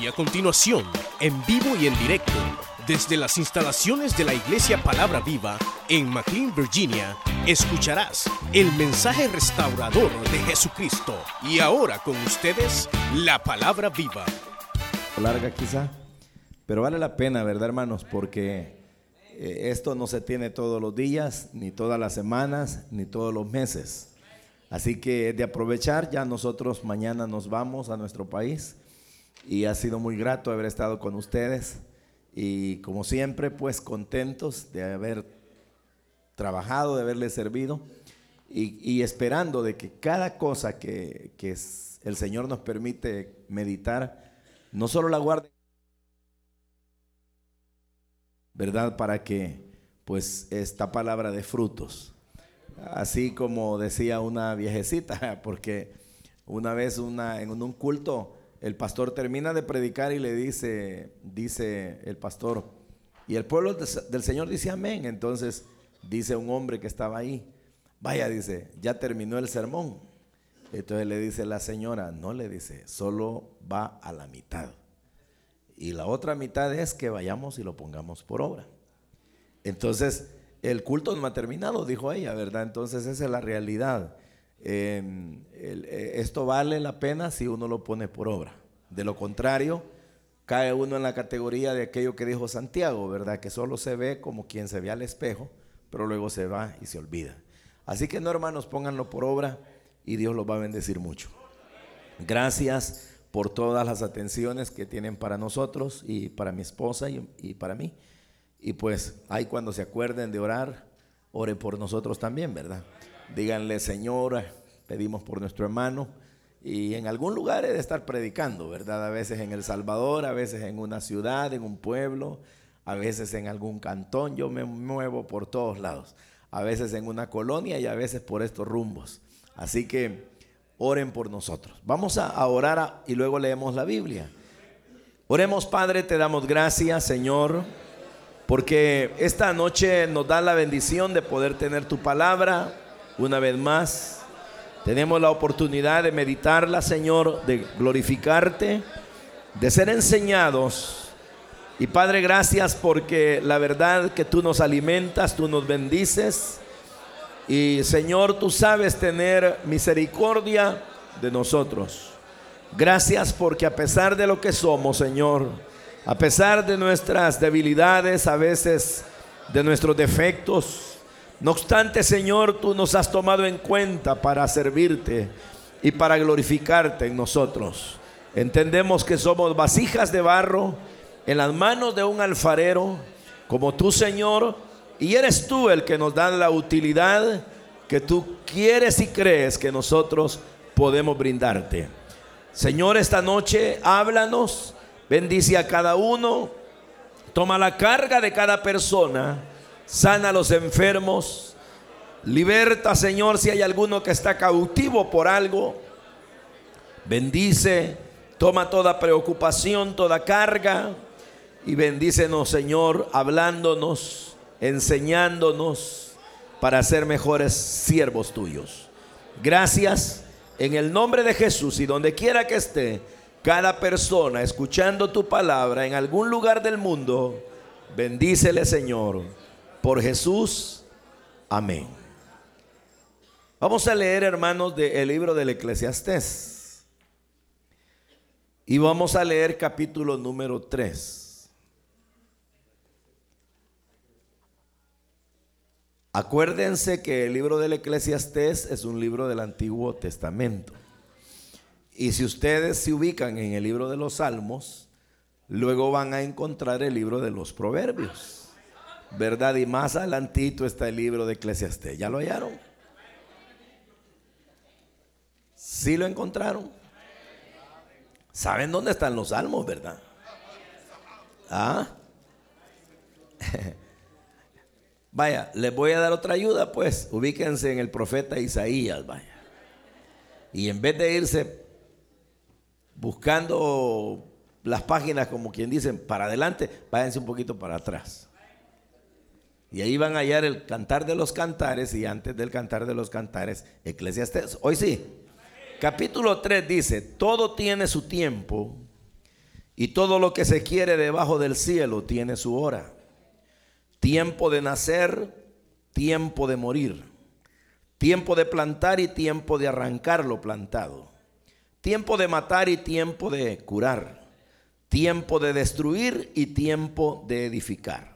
Y a continuación, en vivo y en directo, desde las instalaciones de la Iglesia Palabra Viva en McLean, Virginia, escucharás el mensaje restaurador de Jesucristo. Y ahora con ustedes, la Palabra Viva. Larga quizá, pero vale la pena, ¿verdad, hermanos? Porque eh, esto no se tiene todos los días, ni todas las semanas, ni todos los meses. Así que de aprovechar, ya nosotros mañana nos vamos a nuestro país y ha sido muy grato haber estado con ustedes. Y como siempre pues contentos de haber trabajado, de haberles servido. Y, esperando de que cada cosa que, que el Señor nos permite meditar, no solo la guarde, ¿verdad? Para que pues esta palabra de frutos, así como decía una viejecita, porque una vez una, en un culto el pastor termina de predicar y le dice, dice el pastor, y el pueblo del Señor dice amén. Entonces dice un hombre que estaba ahí, vaya, dice, ya terminó el sermón. Entonces le dice la señora, no le dice, solo va a la mitad. Y la otra mitad es que vayamos y lo pongamos por obra. Entonces, el culto no ha terminado, dijo ella, ¿verdad? Entonces esa es la realidad. Eh, esto vale la pena si uno lo pone por obra. De lo contrario, cae uno en la categoría de aquello que dijo Santiago, ¿verdad? Que solo se ve como quien se ve al espejo, pero luego se va y se olvida. Así que no, hermanos, pónganlo por obra y Dios los va a bendecir mucho. Gracias por todas las atenciones que tienen para nosotros y para mi esposa y, y para mí. Y pues ahí cuando se acuerden de orar, ore por nosotros también, ¿verdad? Díganle, Señor, pedimos por nuestro hermano. Y en algún lugar he de estar predicando, ¿verdad? A veces en El Salvador, a veces en una ciudad, en un pueblo, a veces en algún cantón. Yo me muevo por todos lados. A veces en una colonia y a veces por estos rumbos. Así que oren por nosotros. Vamos a orar y luego leemos la Biblia. Oremos, Padre, te damos gracias, Señor, porque esta noche nos da la bendición de poder tener tu palabra una vez más. Tenemos la oportunidad de meditarla, Señor, de glorificarte, de ser enseñados. Y Padre, gracias porque la verdad que tú nos alimentas, tú nos bendices. Y Señor, tú sabes tener misericordia de nosotros. Gracias porque a pesar de lo que somos, Señor, a pesar de nuestras debilidades, a veces de nuestros defectos, no obstante, Señor, tú nos has tomado en cuenta para servirte y para glorificarte en nosotros. Entendemos que somos vasijas de barro en las manos de un alfarero como tú, Señor, y eres tú el que nos da la utilidad que tú quieres y crees que nosotros podemos brindarte. Señor, esta noche háblanos, bendice a cada uno, toma la carga de cada persona sana a los enfermos, liberta, Señor, si hay alguno que está cautivo por algo, bendice, toma toda preocupación, toda carga y bendícenos, Señor, hablándonos, enseñándonos para ser mejores siervos tuyos. Gracias en el nombre de Jesús y donde quiera que esté cada persona escuchando tu palabra en algún lugar del mundo, bendícele, Señor por Jesús. Amén. Vamos a leer, hermanos, del libro del Eclesiastés. Y vamos a leer capítulo número 3. Acuérdense que el libro del Eclesiastés es un libro del Antiguo Testamento. Y si ustedes se ubican en el libro de los Salmos, luego van a encontrar el libro de los Proverbios. ¿Verdad? Y más adelantito está el libro de Eclesiastés. ¿Ya lo hallaron? ¿Sí lo encontraron? ¿Saben dónde están los salmos, verdad? ¿Ah? Vaya, les voy a dar otra ayuda, pues. Ubíquense en el profeta Isaías, vaya. Y en vez de irse buscando las páginas, como quien dicen, para adelante, váyanse un poquito para atrás. Y ahí van a hallar el cantar de los cantares y antes del cantar de los cantares, Eclesiastes. Hoy sí. Capítulo 3 dice, todo tiene su tiempo Y todo lo que se quiere debajo del cielo tiene su hora. Tiempo de nacer, tiempo de morir. Tiempo de plantar y tiempo de arrancar lo plantado. Tiempo de matar y tiempo de curar. Tiempo de destruir y tiempo de edificar.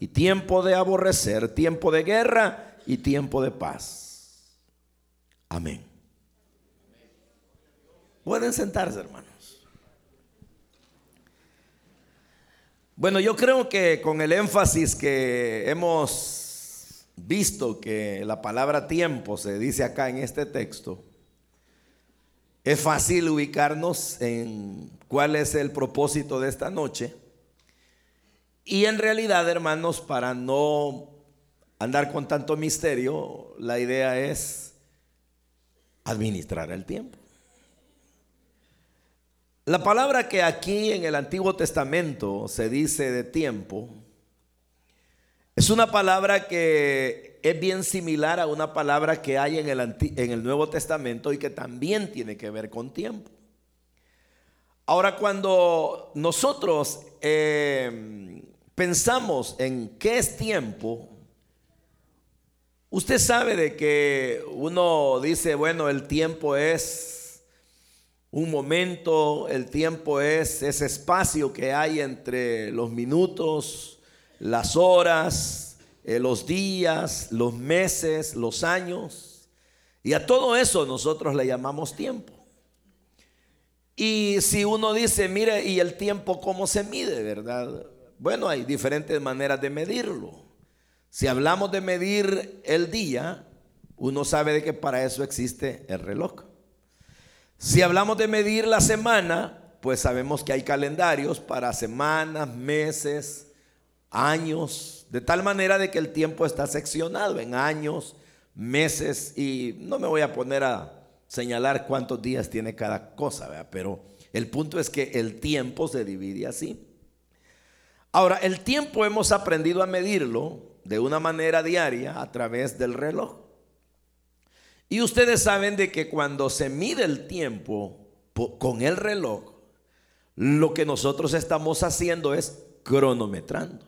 y tiempo de aborrecer, tiempo de guerra y tiempo de paz. Amén. Pueden sentarse, hermanos. Bueno, yo creo que con el énfasis que hemos visto que la palabra tiempo se dice acá en este texto, es fácil ubicarnos en cuál es el propósito de esta noche. Y en realidad, hermanos, para no andar con tanto misterio, la idea es administrar el tiempo. La palabra que aquí en el Antiguo Testamento se dice de tiempo es una palabra que es bien similar a una palabra que hay en el, en el Nuevo Testamento y que también tiene que ver con tiempo. Ahora, cuando nosotros eh, pensamos en qué es tiempo, usted sabe de que uno dice, bueno, el tiempo es un momento, el tiempo es ese espacio que hay entre los minutos, las horas, eh, los días, los meses, los años. Y a todo eso nosotros le llamamos tiempo. Y si uno dice, mire, ¿y el tiempo cómo se mide, verdad? Bueno, hay diferentes maneras de medirlo. Si hablamos de medir el día, uno sabe de que para eso existe el reloj. Si hablamos de medir la semana, pues sabemos que hay calendarios para semanas, meses, años, de tal manera de que el tiempo está seccionado en años, meses, y no me voy a poner a señalar cuántos días tiene cada cosa, pero el punto es que el tiempo se divide así. Ahora, el tiempo hemos aprendido a medirlo de una manera diaria a través del reloj. Y ustedes saben de que cuando se mide el tiempo con el reloj, lo que nosotros estamos haciendo es cronometrando.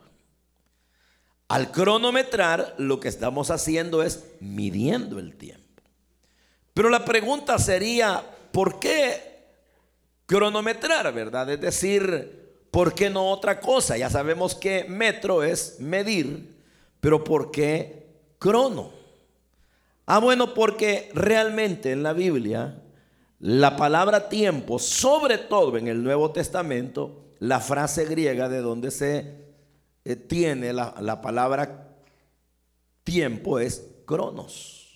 Al cronometrar, lo que estamos haciendo es midiendo el tiempo. Pero la pregunta sería, ¿por qué cronometrar, verdad? Es decir, ¿por qué no otra cosa? Ya sabemos que metro es medir, pero ¿por qué crono? Ah, bueno, porque realmente en la Biblia la palabra tiempo, sobre todo en el Nuevo Testamento, la frase griega de donde se eh, tiene la, la palabra tiempo es cronos.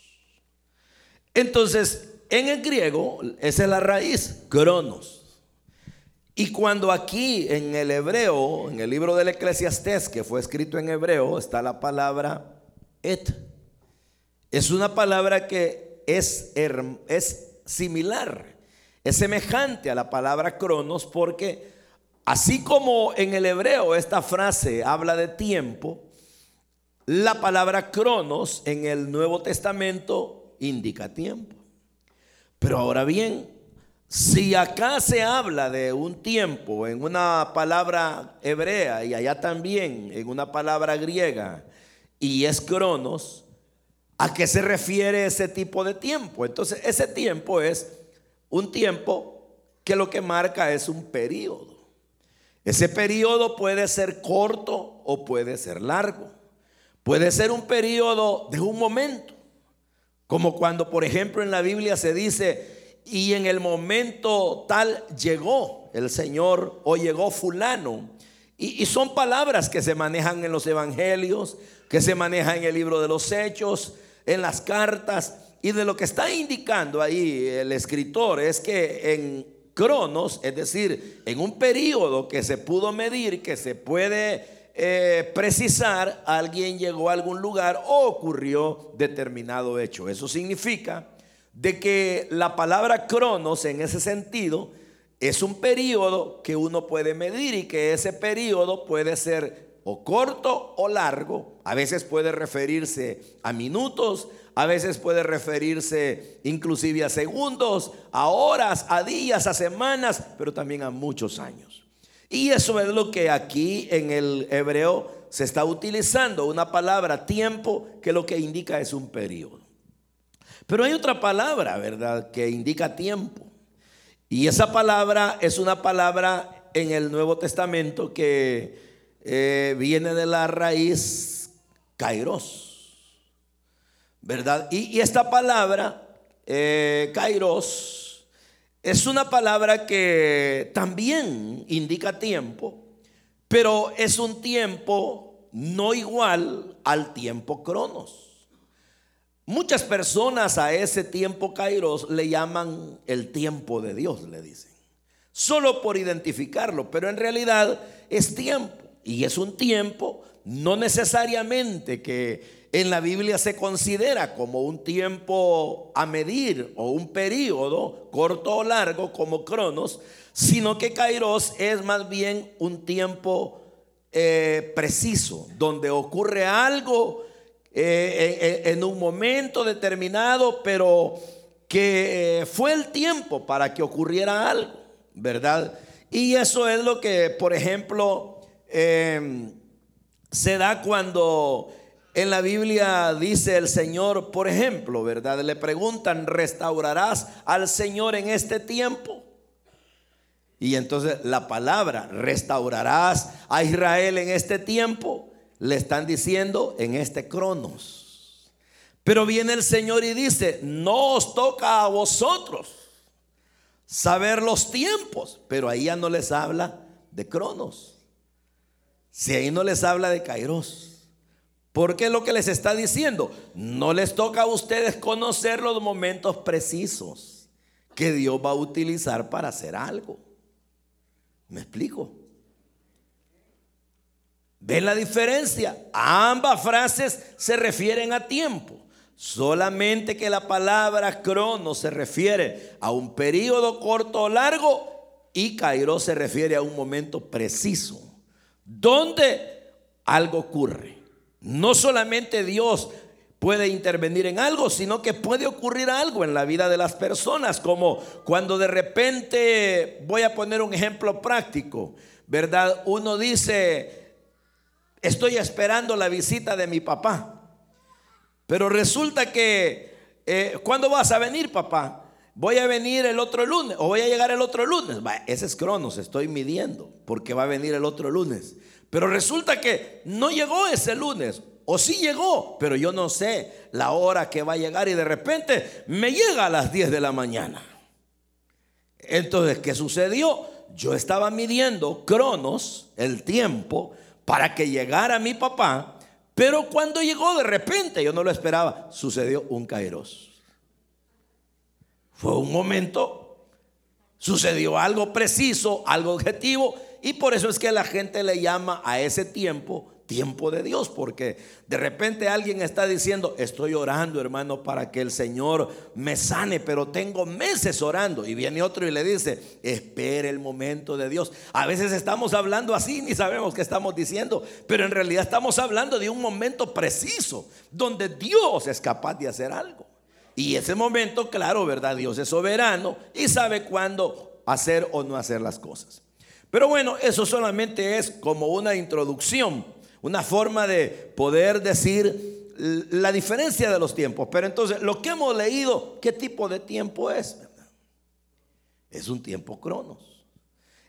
Entonces, en el griego, esa es la raíz, cronos. Y cuando aquí en el hebreo, en el libro del Eclesiastés, que fue escrito en hebreo, está la palabra et. Es una palabra que es, es similar, es semejante a la palabra cronos porque así como en el hebreo esta frase habla de tiempo, la palabra cronos en el Nuevo Testamento indica tiempo. Pero ahora bien, si acá se habla de un tiempo en una palabra hebrea y allá también en una palabra griega y es cronos, ¿A qué se refiere ese tipo de tiempo? Entonces, ese tiempo es un tiempo que lo que marca es un periodo. Ese periodo puede ser corto o puede ser largo. Puede ser un periodo de un momento. Como cuando, por ejemplo, en la Biblia se dice, y en el momento tal llegó el Señor o llegó fulano. Y, son palabras que se manejan en los evangelios, que se manejan en el libro de los hechos, en las cartas. Y de lo que está indicando ahí el escritor es que en cronos, es decir, en un periodo que se pudo medir, que se puede eh, precisar, alguien llegó a algún lugar o ocurrió determinado hecho. Eso significa de que la palabra cronos en ese sentido es un periodo que uno puede medir y que ese periodo puede ser o corto o largo, a veces puede referirse a minutos, a veces puede referirse inclusive a segundos, a horas, a días, a semanas, pero también a muchos años. Y eso es lo que aquí en el hebreo se está utilizando, una palabra tiempo que lo que indica es un periodo. Pero hay otra palabra, ¿verdad?, que indica tiempo. Y esa palabra es una palabra en el Nuevo Testamento que eh, viene de la raíz kairos, ¿verdad? Y, esta palabra, eh, kairos, es una palabra que también indica tiempo, pero es un tiempo no igual al tiempo cronos. Muchas personas a ese tiempo kairos le llaman el tiempo de Dios, le dicen. Solo por identificarlo, pero en realidad es tiempo. Y es un tiempo no necesariamente que en la Biblia se considera como un tiempo a medir o un periodo corto o largo como Cronos, sino que Kairos es más bien un tiempo eh, preciso, donde ocurre algo eh, en un momento determinado, pero que eh, fue el tiempo para que ocurriera algo, ¿verdad? Y eso es lo que, por ejemplo, Em, se da cuando en la Biblia dice el Señor, por ejemplo, ¿verdad? Le preguntan, ¿restaurarás al Señor en este tiempo? Y entonces la palabra, ¿restaurarás a Israel en este tiempo? Le están diciendo en este cronos. Pero viene el Señor y dice, no os toca a vosotros saber los tiempos, pero ahí ya no les habla de cronos. Si ahí no les habla de Kairos. Porque lo que les está diciendo. No les toca a ustedes conocer los momentos precisos que Dios va a utilizar para hacer algo. ¿Me explico? ¿Ven la diferencia? Ambas frases se refieren a tiempo. Solamente que la palabra crono se refiere a un periodo corto o largo y Kairos se refiere a un momento preciso donde algo ocurre. No solamente Dios puede intervenir en algo, sino que puede ocurrir algo en la vida de las personas, como cuando de repente, voy a poner un ejemplo práctico, ¿verdad? Uno dice, estoy esperando la visita de mi papá, pero resulta que, eh, ¿cuándo vas a venir, papá? Voy a venir el otro lunes o voy a llegar el otro lunes. ese es Cronos, estoy midiendo porque va a venir el otro lunes. Pero resulta que no llegó ese lunes. O sí llegó, pero yo no sé la hora que va a llegar y de repente me llega a las 10 de la mañana. Entonces, ¿qué sucedió? Yo estaba midiendo Cronos, el tiempo, para que llegara mi papá, pero cuando llegó de repente, yo no lo esperaba, sucedió un kairos. Fue un momento, sucedió algo preciso, algo objetivo, y por eso es que la gente le llama a ese tiempo tiempo de Dios, porque de repente alguien está diciendo, estoy orando hermano para que el Señor me sane, pero tengo meses orando. Y viene otro y le dice, espere el momento de Dios. A veces estamos hablando así, ni sabemos qué estamos diciendo, pero en realidad estamos hablando de un momento preciso, donde Dios es capaz de hacer algo. Y ese momento, claro, ¿verdad? Dios es soberano y sabe cuándo hacer o no hacer las cosas. Pero bueno, eso solamente es como una introducción, una forma de poder decir la diferencia de los tiempos. Pero entonces, lo que hemos leído, ¿qué tipo de tiempo es? Es un tiempo cronos.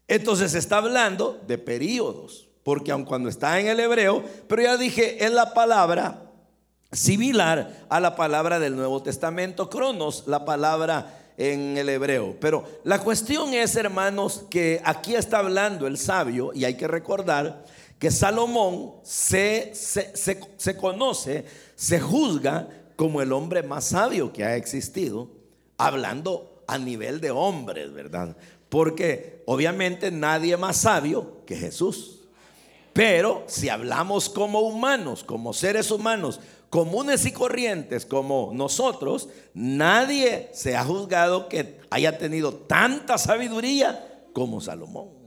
Entonces se está hablando de periodos, porque aun cuando está en el hebreo, pero ya dije, es la palabra similar a la palabra del Nuevo Testamento, cronos, la palabra en el hebreo. Pero la cuestión es, hermanos, que aquí está hablando el sabio, y hay que recordar que Salomón se, se, conoce, se juzga como el hombre más sabio que ha existido, hablando a nivel de hombres, ¿verdad? Porque obviamente nadie más sabio que Jesús. Pero si hablamos como humanos, como seres humanos, comunes y corrientes como nosotros, nadie se ha juzgado que haya tenido tanta sabiduría como Salomón.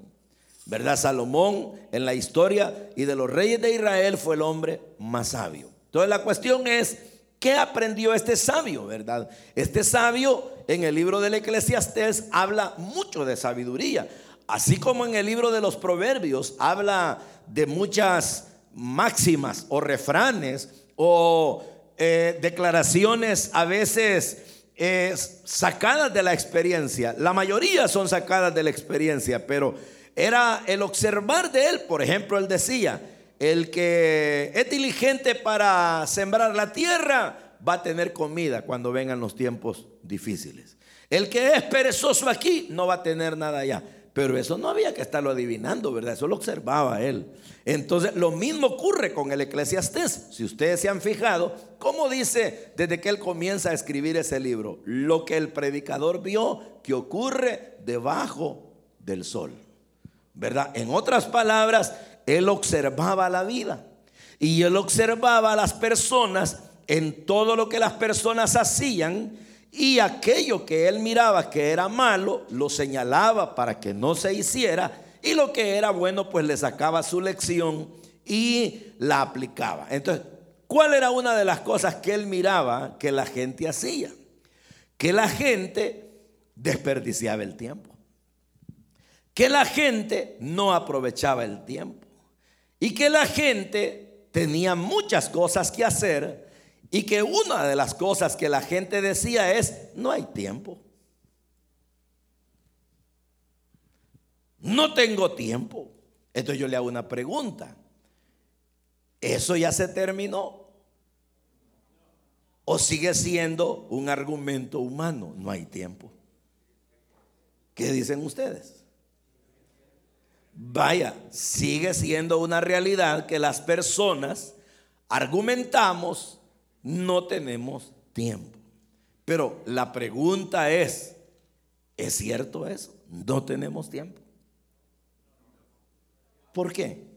¿Verdad? Salomón en la historia y de los reyes de Israel fue el hombre más sabio. Entonces la cuestión es, ¿qué aprendió este sabio, verdad? Este sabio en el libro del Eclesiastés habla mucho de sabiduría, así como en el libro de los Proverbios habla de muchas máximas o refranes o eh, declaraciones a veces eh, sacadas de la experiencia. La mayoría son sacadas de la experiencia, pero era el observar de él. Por ejemplo, él decía, el que es diligente para sembrar la tierra va a tener comida cuando vengan los tiempos difíciles. El que es perezoso aquí no va a tener nada allá. Pero eso no había que estarlo adivinando, ¿verdad? Eso lo observaba él. Entonces, lo mismo ocurre con el Eclesiastés. Si ustedes se han fijado, ¿cómo dice desde que él comienza a escribir ese libro? Lo que el predicador vio que ocurre debajo del sol. ¿Verdad? En otras palabras, él observaba la vida y él observaba a las personas en todo lo que las personas hacían y aquello que él miraba que era malo lo señalaba para que no se hiciera y lo que era bueno pues le sacaba su lección y la aplicaba. Entonces, ¿cuál era una de las cosas que él miraba que la gente hacía? Que la gente desperdiciaba el tiempo. Que la gente no aprovechaba el tiempo y que la gente tenía muchas cosas que hacer y que una de las cosas que la gente decía es, no hay tiempo. No tengo tiempo. Entonces yo le hago una pregunta. ¿Eso ya se terminó? ¿O sigue siendo un argumento humano? No hay tiempo. ¿Qué dicen ustedes? Vaya, sigue siendo una realidad que las personas argumentamos, no tenemos tiempo. Pero la pregunta es, ¿es cierto eso? No tenemos tiempo. ¿Por qué?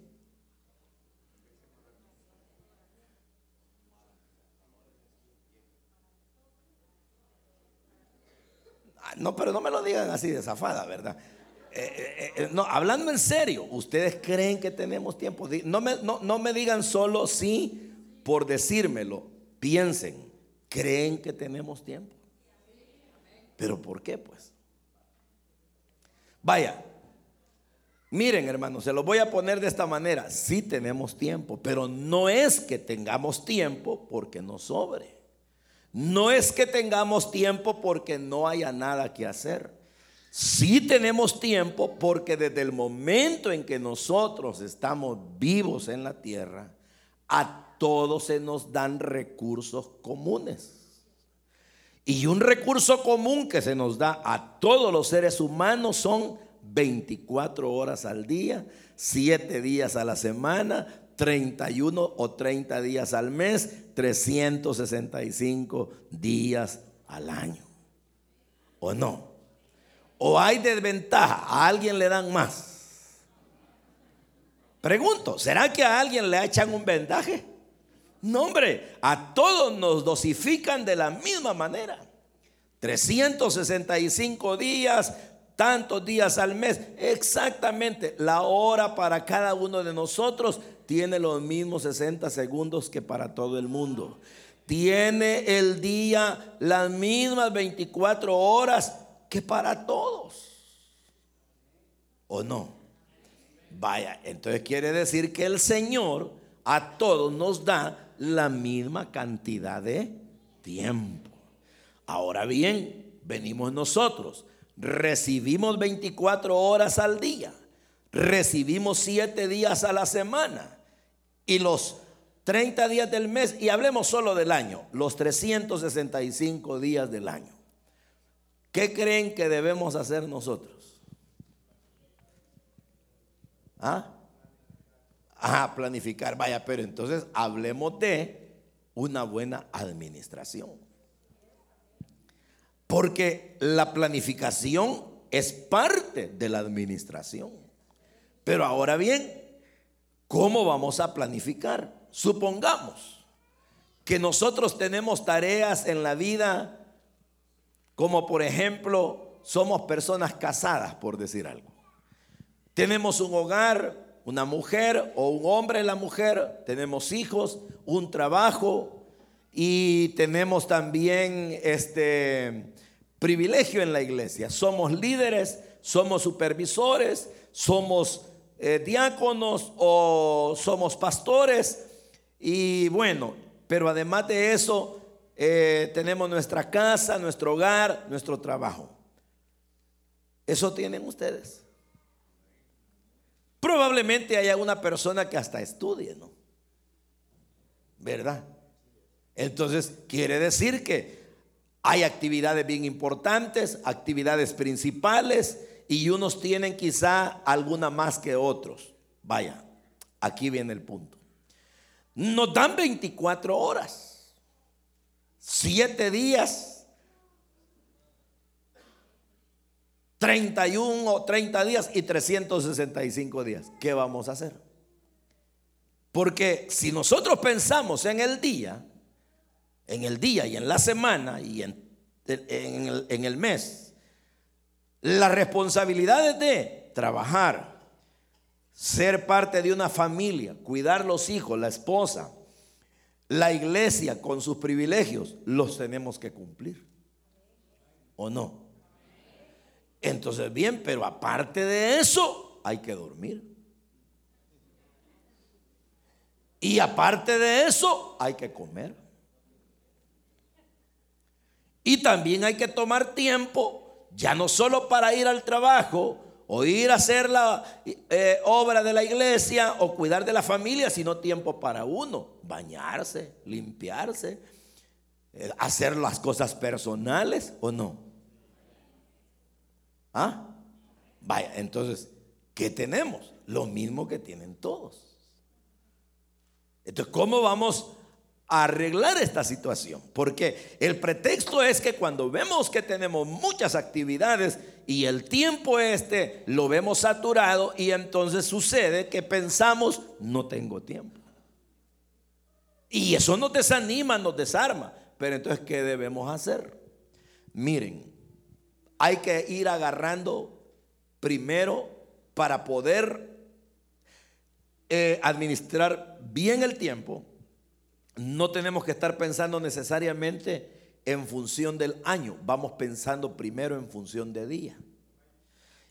Ah, no, pero no me lo digan así de zafada, ¿verdad? Eh, eh, eh, no, hablando en serio, ¿ustedes creen que tenemos tiempo? No me, no me digan solo sí por decírmelo. Piensen, ¿creen que tenemos tiempo? ¿Pero por qué pues? Vaya, miren hermanos, se lo voy a poner de esta manera. Sí tenemos tiempo, pero no es que tengamos tiempo porque nos sobre. No es que tengamos tiempo porque no haya nada que hacer. Sí tenemos tiempo porque desde el momento en que nosotros estamos vivos en la tierra, a todos se nos dan recursos comunes. Y un recurso común que se nos da a todos los seres humanos son 24 horas al día, 7 días a la semana, 31 o 30 días al mes, 365 días al año. ¿O no? ¿O hay desventaja? ¿A alguien le dan más? Pregunto, ¿será que a alguien le echan un vendaje? No, hombre, a todos nos dosifican de la misma manera. 365 días, tantos días al mes, exactamente la hora para cada uno de nosotros tiene los mismos 60 segundos que para todo el mundo. Tiene el día las mismas 24 horas que para todos. ¿O no? Vaya, entonces quiere decir que el Señor a todos nos da la misma cantidad de tiempo. Ahora bien, venimos nosotros, recibimos 24 horas al día, recibimos 7 días a la semana y los 30 días del mes, y hablemos solo del año, los 365 días del año. ¿Qué creen que debemos hacer nosotros? ¿Ah? Ah, planificar. Vaya, pero entonces hablemos de una buena administración. Porque la planificación es parte de la administración. Pero ahora bien, ¿cómo vamos a planificar? Supongamos que nosotros tenemos tareas en la vida como por ejemplo somos personas casadas, por decir algo. Tenemos un hogar, una mujer o un hombre la mujer, tenemos hijos, un trabajo y tenemos también este privilegio en la iglesia. Somos líderes, somos supervisores, somos eh, diáconos o somos pastores y bueno, pero además de eso eh, tenemos nuestra casa, nuestro hogar, nuestro trabajo. Eso tienen ustedes. Probablemente haya una persona que hasta estudie, ¿no? ¿Verdad? Entonces, quiere decir que hay actividades bien importantes, actividades principales, y unos tienen quizá alguna más que otros. Vaya, aquí viene el punto. Nos dan 24 horas, 7 días 31 o 30 días y 365 días. ¿Qué vamos a hacer? Porque si nosotros pensamos en el día, en el día y en la semana y en, el, en el mes, las responsabilidades de trabajar, ser parte de una familia, cuidar los hijos, la esposa, la iglesia con sus privilegios, los tenemos que cumplir. ¿O no? Entonces, bien, pero aparte de eso, hay que dormir. Y aparte de eso, hay que comer. Y también hay que tomar tiempo, ya no solo para ir al trabajo o ir a hacer la eh, obra de la iglesia o cuidar de la familia, sino tiempo para uno, bañarse, limpiarse, eh, hacer las cosas personales o no. ¿Ah? Vaya, entonces, ¿qué tenemos? Lo mismo que tienen todos. Entonces, ¿cómo vamos arreglar esta situación? Porque el pretexto es que cuando vemos que tenemos muchas actividades y el tiempo este lo vemos saturado y entonces sucede que pensamos, no tengo tiempo. Y eso nos desanima, nos desarma. Pero entonces, ¿qué debemos hacer? Miren, hay que ir agarrando primero para poder eh, administrar bien el tiempo. No tenemos que estar pensando necesariamente en función del año, vamos pensando primero en función de día.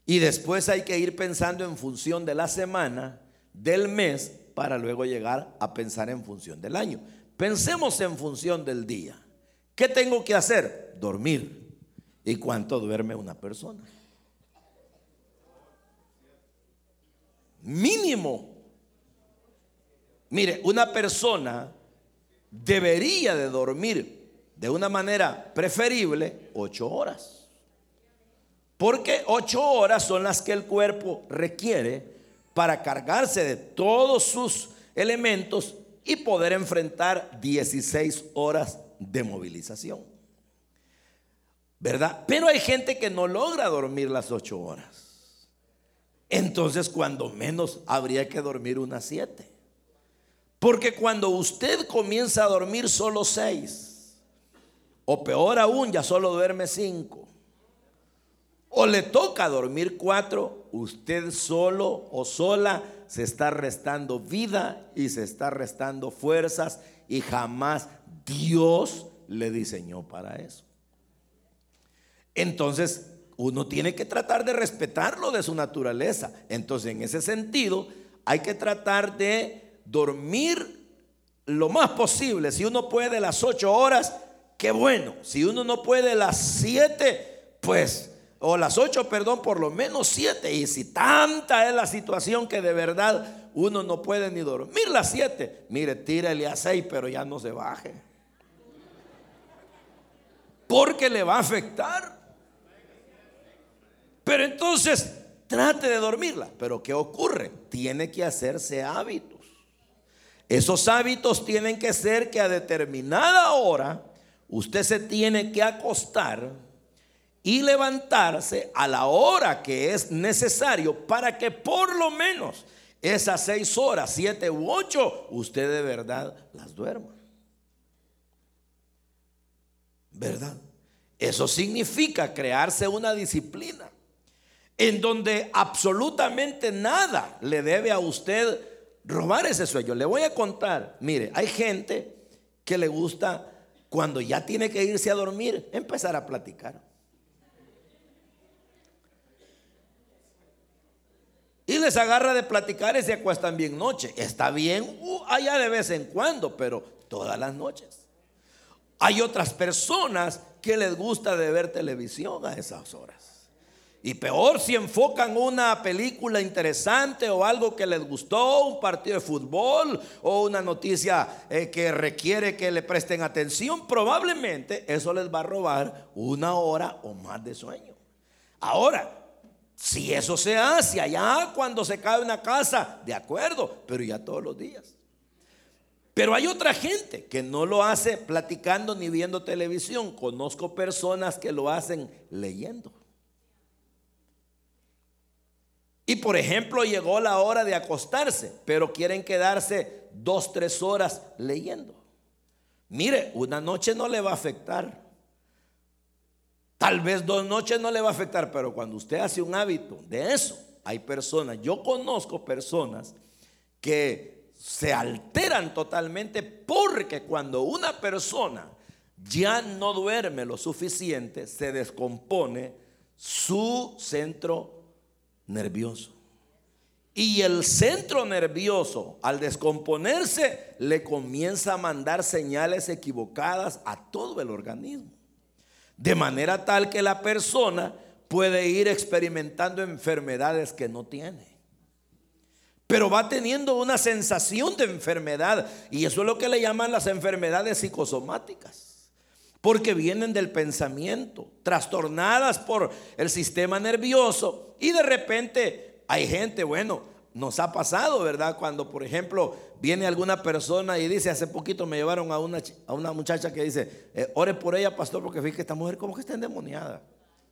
Y después hay que ir pensando en función de la semana, del mes, para luego llegar a pensar en función del año. Pensemos en función del día. ¿Qué tengo que hacer? Dormir. ¿Y cuánto duerme una persona? Mínimo. Mire, una persona debería de dormir de una manera preferible ocho horas. Porque ocho horas son las que el cuerpo requiere para cargarse de todos sus elementos y poder enfrentar 16 horas de movilización. ¿verdad? Pero hay gente que no logra dormir las ocho horas. Entonces, cuando menos, habría que dormir unas siete. Porque cuando usted comienza a dormir solo seis, o peor aún, ya solo duerme cinco, o le toca dormir cuatro, usted solo o sola se está restando vida y se está restando fuerzas y jamás Dios le diseñó para eso. Entonces, uno tiene que tratar de respetarlo de su naturaleza. Entonces, en ese sentido, hay que tratar de dormir lo más posible. Si uno puede las ocho horas, qué bueno. Si uno no puede las siete, pues, o las ocho, perdón, por lo menos siete. Y si tanta es la situación que de verdad uno no puede ni dormir las siete, mire, tírale a seis, pero ya no se baje. Porque le va a afectar. Pero entonces trate de dormirla. Pero ¿qué ocurre? Tiene que hacerse hábitos. Esos hábitos tienen que ser que a determinada hora usted se tiene que acostar y levantarse a la hora que es necesario para que por lo menos esas seis horas, siete u ocho, usted de verdad las duerma. ¿Verdad? Eso significa crearse una disciplina en donde absolutamente nada le debe a usted robar ese sueño. Le voy a contar, mire, hay gente que le gusta cuando ya tiene que irse a dormir empezar a platicar. Y les agarra de platicar y se acuestan bien noche. Está bien uh, allá de vez en cuando, pero todas las noches. Hay otras personas que les gusta de ver televisión a esas horas. Y peor si enfocan una película interesante o algo que les gustó, un partido de fútbol o una noticia eh, que requiere que le presten atención, probablemente eso les va a robar una hora o más de sueño. Ahora, si eso se hace allá cuando se cae una casa, de acuerdo, pero ya todos los días. Pero hay otra gente que no lo hace platicando ni viendo televisión. Conozco personas que lo hacen leyendo. Y por ejemplo, llegó la hora de acostarse, pero quieren quedarse dos, tres horas leyendo. Mire, una noche no le va a afectar. Tal vez dos noches no le va a afectar, pero cuando usted hace un hábito de eso, hay personas, yo conozco personas que se alteran totalmente porque cuando una persona ya no duerme lo suficiente, se descompone su centro nervioso. Y el centro nervioso, al descomponerse, le comienza a mandar señales equivocadas a todo el organismo. De manera tal que la persona puede ir experimentando enfermedades que no tiene. Pero va teniendo una sensación de enfermedad. Y eso es lo que le llaman las enfermedades psicosomáticas porque vienen del pensamiento, trastornadas por el sistema nervioso y de repente hay gente, bueno, nos ha pasado, ¿verdad? Cuando, por ejemplo, viene alguna persona y dice, hace poquito me llevaron a una, a una muchacha que dice, eh, ore por ella, pastor, porque fíjate que esta mujer como que está endemoniada,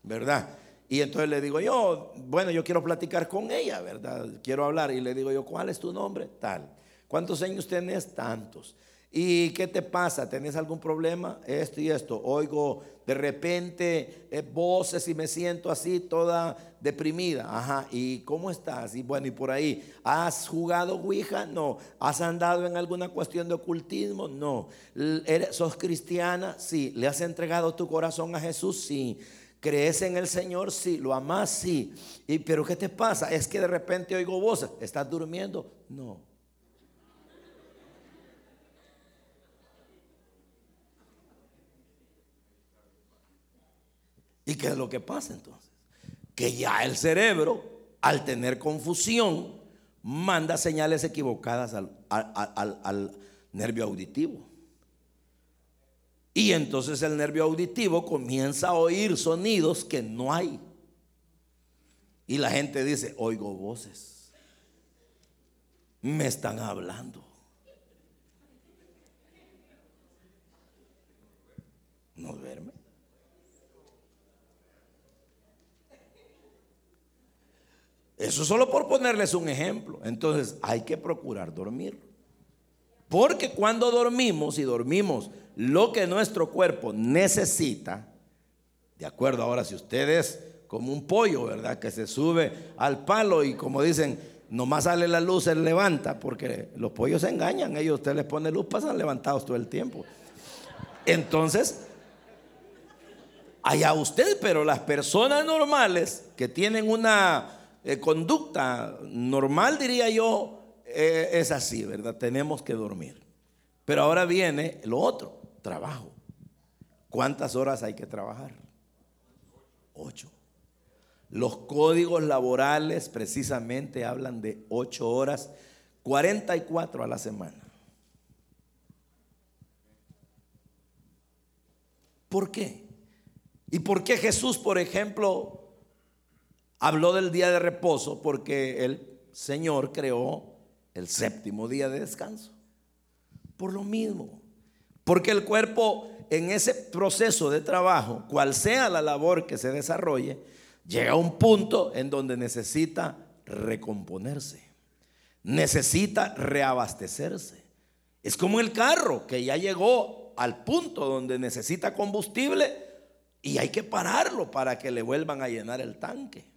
¿verdad? Y entonces le digo yo, bueno, yo quiero platicar con ella, ¿verdad? Quiero hablar. Y le digo yo, ¿cuál es tu nombre? Tal. ¿Cuántos años tienes? Tantos. ¿Y qué te pasa? ¿Tenés algún problema? Esto y esto. Oigo de repente eh, voces y me siento así toda deprimida. Ajá. ¿Y cómo estás? Y bueno, y por ahí. ¿Has jugado Ouija? No. ¿Has andado en alguna cuestión de ocultismo? No. ¿Sos cristiana? Sí. ¿Le has entregado tu corazón a Jesús? Sí. ¿Crees en el Señor? Sí. ¿Lo amas? Sí. ¿Y pero qué te pasa? Es que de repente oigo voces. ¿Estás durmiendo? No. ¿Y qué es lo que pasa entonces? Que ya el cerebro, al tener confusión, manda señales equivocadas al, nervio auditivo. Y entonces el nervio auditivo comienza a oír sonidos que no hay. Y la gente dice, oigo voces. Me están hablando. No duerme. Eso solo por ponerles un ejemplo. Entonces hay que procurar dormir. Porque cuando dormimos y dormimos lo que nuestro cuerpo necesita, de acuerdo ahora si usted es como un pollo, ¿verdad? Que se sube al palo y como dicen, nomás sale la luz, se levanta, porque los pollos se engañan, ellos usted les pone luz, pasan levantados todo el tiempo. Entonces, allá usted, pero las personas normales que tienen una eh, conducta normal, diría yo, eh, es así, ¿verdad? Tenemos que dormir. Pero ahora viene lo otro, trabajo. ¿Cuántas horas hay que trabajar? Ocho. Los códigos laborales precisamente hablan de ocho horas, 44 a la semana. ¿Por qué? ¿Y por qué Jesús, por ejemplo, Habló del día de reposo porque el Señor creó el séptimo día de descanso. Por lo mismo, porque el cuerpo en ese proceso de trabajo, cual sea la labor que se desarrolle, llega a un punto en donde necesita recomponerse, necesita reabastecerse. Es como el carro que ya llegó al punto donde necesita combustible y hay que pararlo para que le vuelvan a llenar el tanque.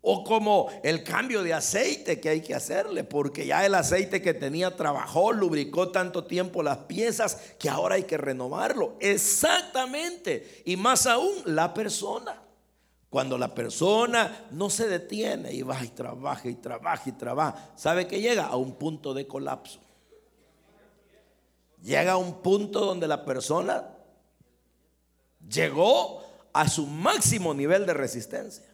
O como el cambio de aceite que hay que hacerle, porque ya el aceite que tenía trabajó, lubricó tanto tiempo las piezas que ahora hay que renovarlo. Exactamente. Y más aún la persona. Cuando la persona no se detiene y va y trabaja y trabaja y trabaja, ¿sabe que llega? A un punto de colapso. Llega a un punto donde la persona llegó a su máximo nivel de resistencia.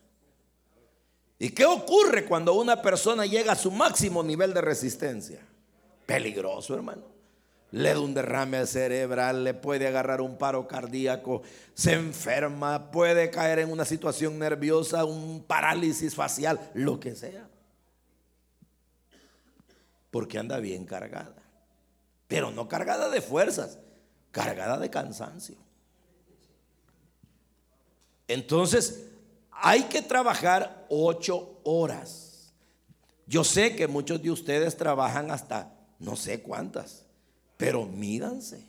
¿Y qué ocurre cuando una persona llega a su máximo nivel de resistencia? Peligroso, hermano. Le da un derrame cerebral, le puede agarrar un paro cardíaco, se enferma, puede caer en una situación nerviosa, un parálisis facial, lo que sea. Porque anda bien cargada. Pero no cargada de fuerzas, cargada de cansancio. Entonces, hay que trabajar ocho horas. Yo sé que muchos de ustedes trabajan hasta no sé cuántas, pero mídanse.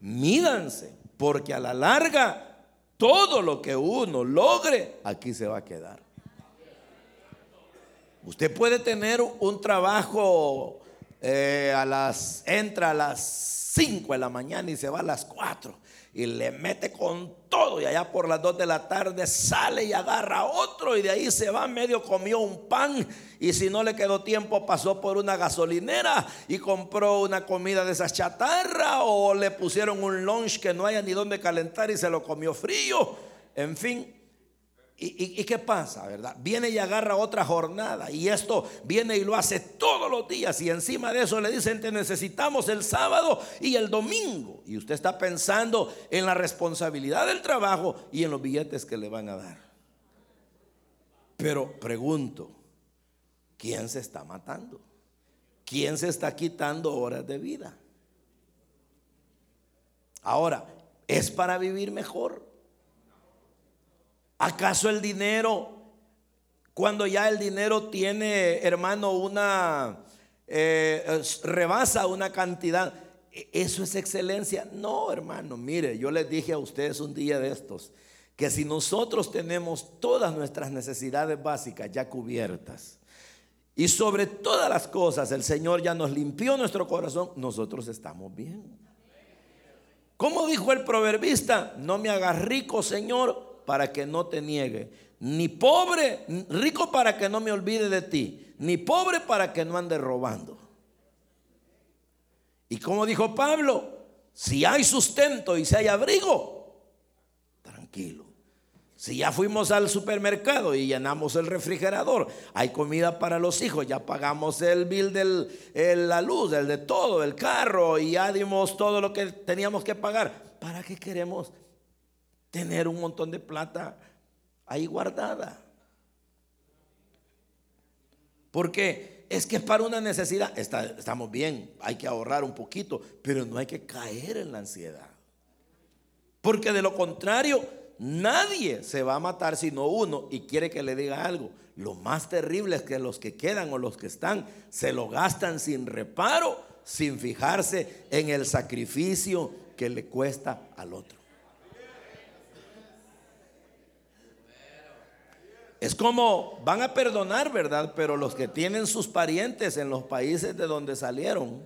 Mídanse, porque a la larga todo lo que uno logre aquí se va a quedar. Usted puede tener un trabajo eh, a las entra a las 5 de la mañana y se va a las 4 y le mete con todo y allá por las 2 de la tarde sale y agarra otro y de ahí se va, medio comió un pan y si no le quedó tiempo pasó por una gasolinera y compró una comida de esa chatarra o le pusieron un lunch que no haya ni dónde calentar y se lo comió frío. En fin, ¿Y, qué pasa, verdad? Viene y agarra otra jornada y esto viene y lo hace todos los días y encima de eso le dicen te necesitamos el sábado y el domingo y usted está pensando en la responsabilidad del trabajo y en los billetes que le van a dar. Pero pregunto, ¿quién se está matando? ¿Quién se está quitando horas de vida? Ahora, ¿es para vivir mejor? ¿Acaso el dinero, cuando ya el dinero tiene, hermano, una, eh, rebasa una cantidad, e, eso es excelencia? No, hermano, mire, yo les dije a ustedes un día de estos, que si nosotros tenemos todas nuestras necesidades básicas ya cubiertas, y sobre todas las cosas el Señor ya nos limpió nuestro corazón, nosotros estamos bien. Como dijo el proverbista, no me hagas rico, Señor, para que no te niegue, ni pobre, rico para que no me olvide de ti, ni pobre para que no ande robando. Y como dijo Pablo, si hay sustento y si hay abrigo, tranquilo. Si ya fuimos al supermercado y llenamos el refrigerador, hay comida para los hijos, ya pagamos el bill de la luz, el de todo, el carro, y ya dimos todo lo que teníamos que pagar. ¿Para qué queremos tener un montón de plata ahí guardada. Porque es que es para una necesidad, estamos bien, hay que ahorrar un poquito, pero no hay que caer en la ansiedad. Porque de lo contrario, nadie se va a matar sino uno y quiere que le diga algo. Lo más terrible es que los que quedan o los que están se lo gastan sin reparo, sin fijarse en el sacrificio que le cuesta al otro. Es como van a perdonar, ¿verdad? Pero los que tienen sus parientes en los países de donde salieron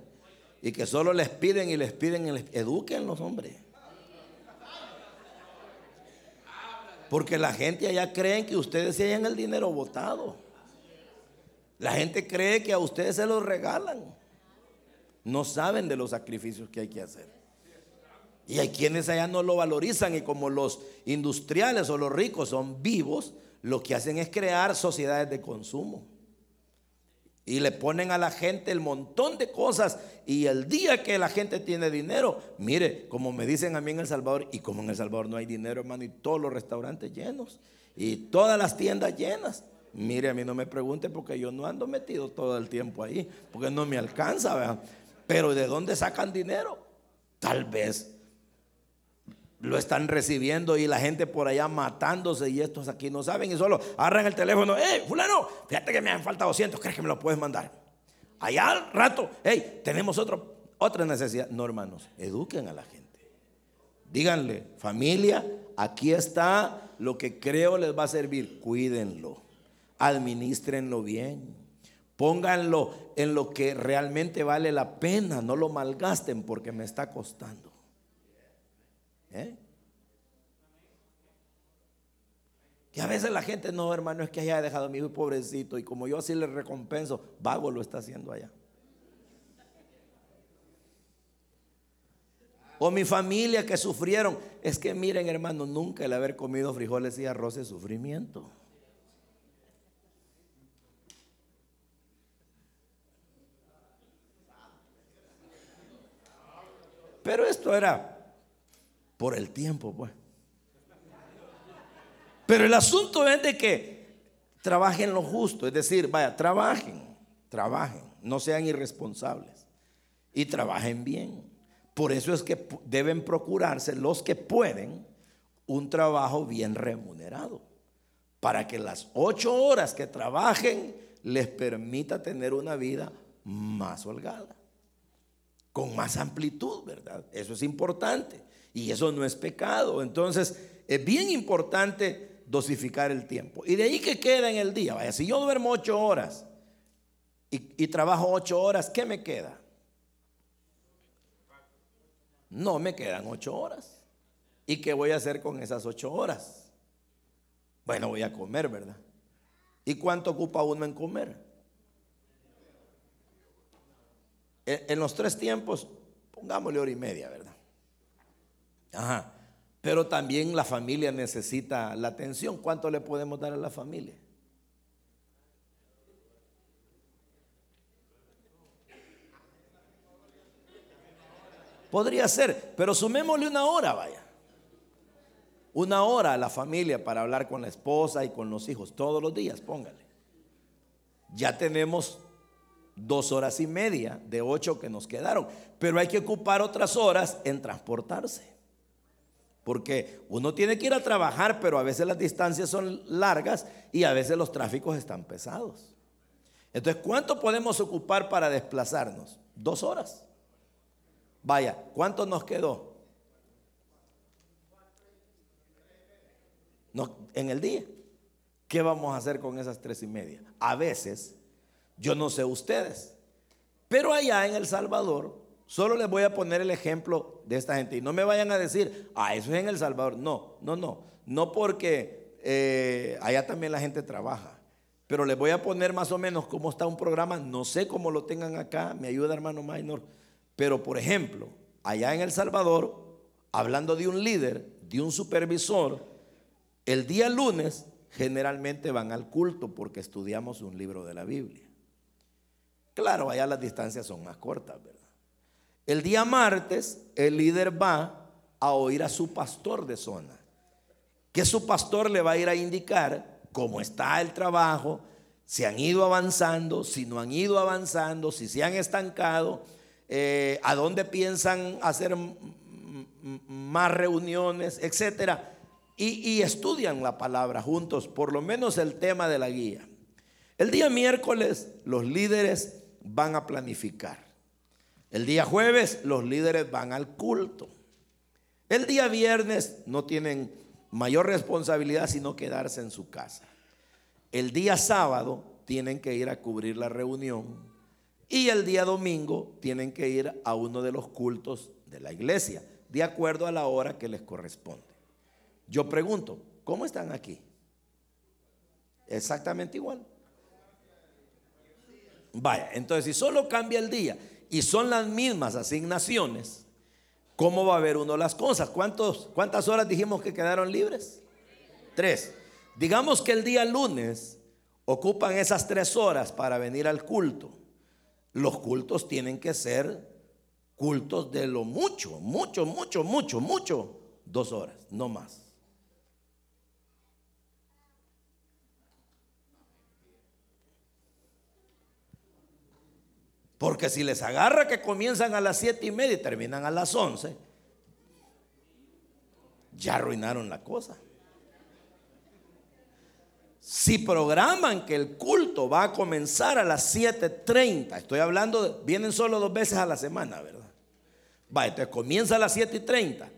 y que solo les piden y les piden, y les, eduquen los hombres. Porque la gente allá creen que ustedes se hayan el dinero votado. La gente cree que a ustedes se los regalan. No saben de los sacrificios que hay que hacer. Y hay quienes allá no lo valorizan y como los industriales o los ricos son vivos, lo que hacen es crear sociedades de consumo. Y le ponen a la gente el montón de cosas. Y el día que la gente tiene dinero, mire, como me dicen a mí en El Salvador, y como en El Salvador no hay dinero, hermano, y todos los restaurantes llenos, y todas las tiendas llenas. Mire, a mí no me pregunte porque yo no ando metido todo el tiempo ahí, porque no me alcanza, ¿verdad? Pero ¿de dónde sacan dinero? Tal vez lo están recibiendo y la gente por allá matándose y estos aquí no saben y solo agarran el teléfono, hey, fulano, fíjate que me han faltado 200, ¿crees que me lo puedes mandar? Allá al rato, hey, tenemos otro, otra necesidad. No, hermanos, eduquen a la gente. Díganle, familia, aquí está lo que creo les va a servir. Cuídenlo, administrenlo bien, pónganlo en lo que realmente vale la pena, no lo malgasten porque me está costando. ¿Eh? Que a veces la gente, no, hermano, es que haya dejado a mi hijo pobrecito y como yo así le recompenso, vago lo está haciendo allá. O mi familia que sufrieron. Es que miren, hermano, nunca el haber comido frijoles y arroz es sufrimiento. Pero esto era por el tiempo, pues. Pero el asunto es de que trabajen lo justo, es decir, vaya, trabajen, trabajen, no sean irresponsables y trabajen bien. Por eso es que deben procurarse los que pueden un trabajo bien remunerado, para que las ocho horas que trabajen les permita tener una vida más holgada, con más amplitud, ¿verdad? Eso es importante y eso no es pecado. Entonces, es bien importante dosificar el tiempo. Y de ahí que queda en el día, vaya, si yo duermo ocho horas y, y trabajo ocho horas, ¿qué me queda? No me quedan ocho horas. ¿Y qué voy a hacer con esas ocho horas? Bueno, voy a comer, ¿verdad? ¿Y cuánto ocupa uno en comer? En los tres tiempos, pongámosle hora y media, ¿verdad? Ajá. Pero también la familia necesita la atención. ¿Cuánto le podemos dar a la familia? Podría ser, pero sumémosle una hora, vaya. Una hora a la familia para hablar con la esposa y con los hijos todos los días, póngale. Ya tenemos dos horas y media de ocho que nos quedaron, pero hay que ocupar otras horas en transportarse. Porque uno tiene que ir a trabajar, pero a veces las distancias son largas y a veces los tráficos están pesados. Entonces, ¿cuánto podemos ocupar para desplazarnos? Dos horas. Vaya, ¿cuánto nos quedó? en el día. ¿Qué vamos a hacer con esas tres y media? A veces, yo no sé ustedes, pero allá en El Salvador, solo les voy a poner el ejemplo de esta gente. Y no me vayan a decir, ah, eso es en El Salvador. No, no, no. No porque eh, allá también la gente trabaja. Pero les voy a poner más o menos cómo está un programa. No sé cómo lo tengan acá. Me ayuda hermano Minor pero, por ejemplo, allá en El Salvador, hablando de un líder, de un supervisor, el día lunes generalmente van al culto porque estudiamos un libro de la Biblia. Claro, allá las distancias son más cortas, ¿verdad? El día martes, el líder va a oír a su pastor de zona, que su pastor le va a ir a indicar cómo está el trabajo, si han ido avanzando, si no han ido avanzando, si se han estancado eh, a dónde piensan hacer más reuniones, etcétera, y, y estudian la palabra juntos, por lo menos el tema de la guía. El día miércoles los líderes van a planificar. El día jueves los líderes van al culto. El día viernes no tienen mayor responsabilidad sino quedarse en su casa. El día sábado tienen que ir a cubrir la reunión y el día domingo tienen que ir a uno de los cultos de la iglesia, de acuerdo a la hora que les corresponde. Yo pregunto, ¿cómo están aquí? Exactamente igual. Vaya, entonces si solo cambia el día y son las mismas asignaciones, ¿cómo va a ver uno las cosas? ¿Cuántos, ¿Cuántas horas dijimos que quedaron libres? Tres. Digamos que el día lunes ocupan esas tres horas para venir al culto los cultos tienen que ser cultos de lo mucho, mucho, mucho, mucho, mucho, dos horas, no más. Porque si les agarra que comienzan a las siete y media y terminan a las once, ya arruinaron la cosa. Si programan que el culto va a comenzar a las 7.30, estoy hablando, vienen solo dos veces a la semana, ¿verdad? Va, entonces comienza a las 7.30.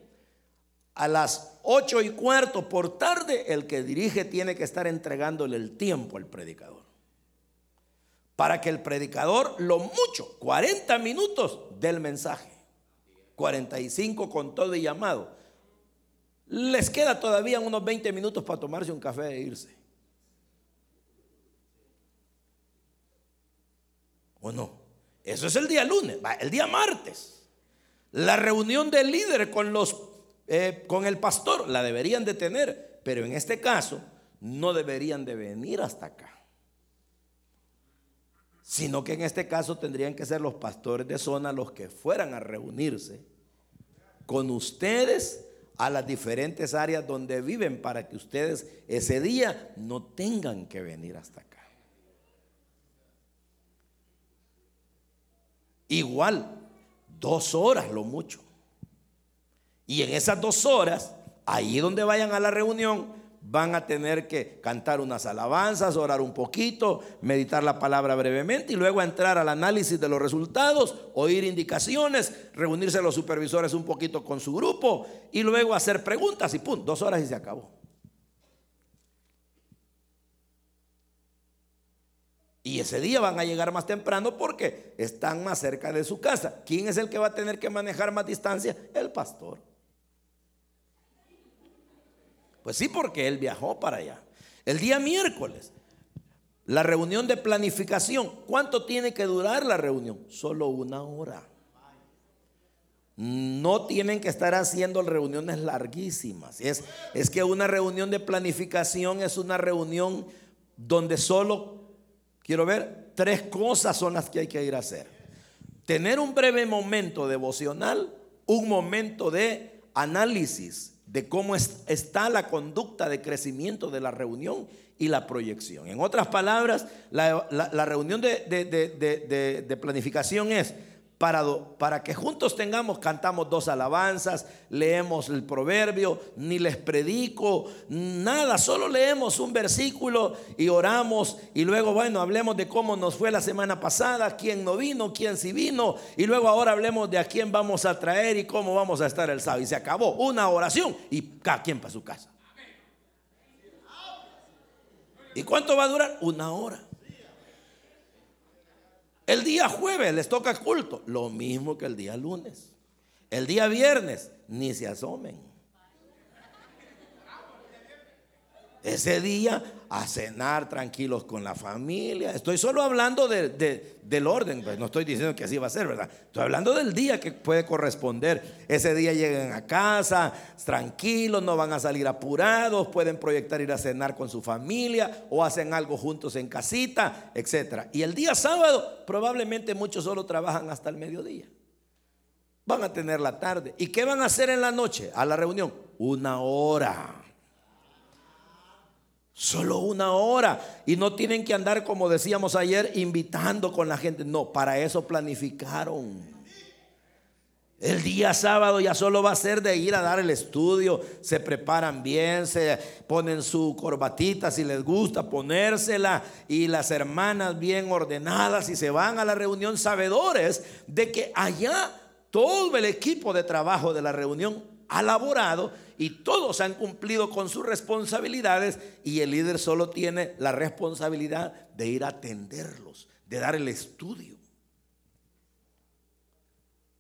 A las 8 y cuarto por tarde, el que dirige tiene que estar entregándole el tiempo al predicador. Para que el predicador, lo mucho, 40 minutos del mensaje. 45 con todo y llamado. Les queda todavía unos 20 minutos para tomarse un café e irse. ¿O no? Eso es el día lunes, el día martes. La reunión del líder con los eh, con el pastor, la deberían de tener, pero en este caso no deberían de venir hasta acá. Sino que en este caso tendrían que ser los pastores de zona los que fueran a reunirse con ustedes a las diferentes áreas donde viven para que ustedes ese día no tengan que venir hasta acá. Igual, dos horas lo mucho. Y en esas dos horas, ahí donde vayan a la reunión, van a tener que cantar unas alabanzas, orar un poquito, meditar la palabra brevemente y luego entrar al análisis de los resultados, oír indicaciones, reunirse los supervisores un poquito con su grupo y luego hacer preguntas y pum, dos horas y se acabó. Y ese día van a llegar más temprano porque están más cerca de su casa. ¿Quién es el que va a tener que manejar más distancia? El pastor. Pues sí, porque él viajó para allá. El día miércoles, la reunión de planificación. ¿Cuánto tiene que durar la reunión? Solo una hora. No tienen que estar haciendo reuniones larguísimas. Es, es que una reunión de planificación es una reunión donde solo, quiero ver, tres cosas son las que hay que ir a hacer. Tener un breve momento devocional, un momento de análisis de cómo está la conducta de crecimiento de la reunión y la proyección. En otras palabras, la, reunión de, de planificación es para, para, que juntos tengamos, cantamos dos alabanzas, leemos el proverbio, ni les predico, nada, solo leemos un versículo y oramos y luego, bueno, hablemos de cómo nos fue la semana pasada, quién no vino, quién sí vino, y luego ahora hablemos de a quién vamos a traer y cómo vamos a estar el sábado. Y se acabó una oración y cada quien para su casa. ¿Y cuánto va a durar? Una hora. El día jueves les toca culto, lo mismo que el día lunes. El día viernes, ni se asomen. Ese día a cenar tranquilos con la familia. Estoy solo hablando del orden, pues no estoy diciendo que así va a ser, ¿verdad? Estoy hablando del día que puede corresponder. Ese día lleguen a casa tranquilos, no van a salir apurados, pueden proyectar ir a cenar con su familia o hacen algo juntos en casita, etc. Y el día sábado probablemente muchos solo trabajan hasta el mediodía. Van a tener la tarde. ¿Y qué van a hacer en la noche? A la reunión. Una hora. Solo una hora. Y no tienen que andar, como decíamos ayer, invitando con la gente. No, para eso planificaron. El día sábado ya solo va a ser de ir a dar el estudio. Se preparan bien, se ponen su corbatita si les gusta ponérsela. Y las hermanas bien ordenadas y se van a la reunión sabedores de que allá todo el equipo de trabajo de la reunión ha laborado y todos han cumplido con sus responsabilidades y el líder solo tiene la responsabilidad de ir a atenderlos, de dar el estudio.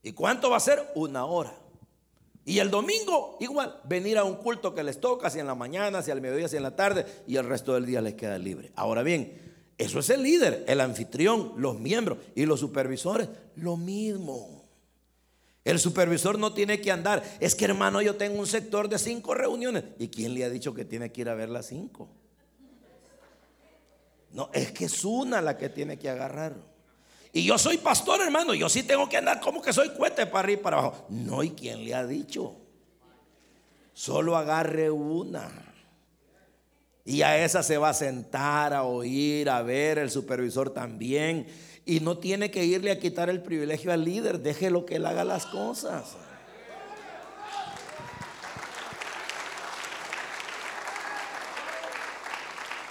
¿Y cuánto va a ser? Una hora. Y el domingo igual, venir a un culto que les toca, si en la mañana, si al mediodía, si en la tarde, y el resto del día les queda libre. Ahora bien, eso es el líder, el anfitrión, los miembros y los supervisores, lo mismo. El supervisor no tiene que andar. Es que hermano, yo tengo un sector de cinco reuniones. ¿Y quién le ha dicho que tiene que ir a ver las cinco? No, es que es una la que tiene que agarrar. Y yo soy pastor, hermano. Yo sí tengo que andar como que soy cuete para arriba y para abajo. No, ¿y quién le ha dicho? Solo agarre una. Y a esa se va a sentar, a oír, a ver el supervisor también y no tiene que irle a quitar el privilegio al líder, déjelo que él haga las cosas.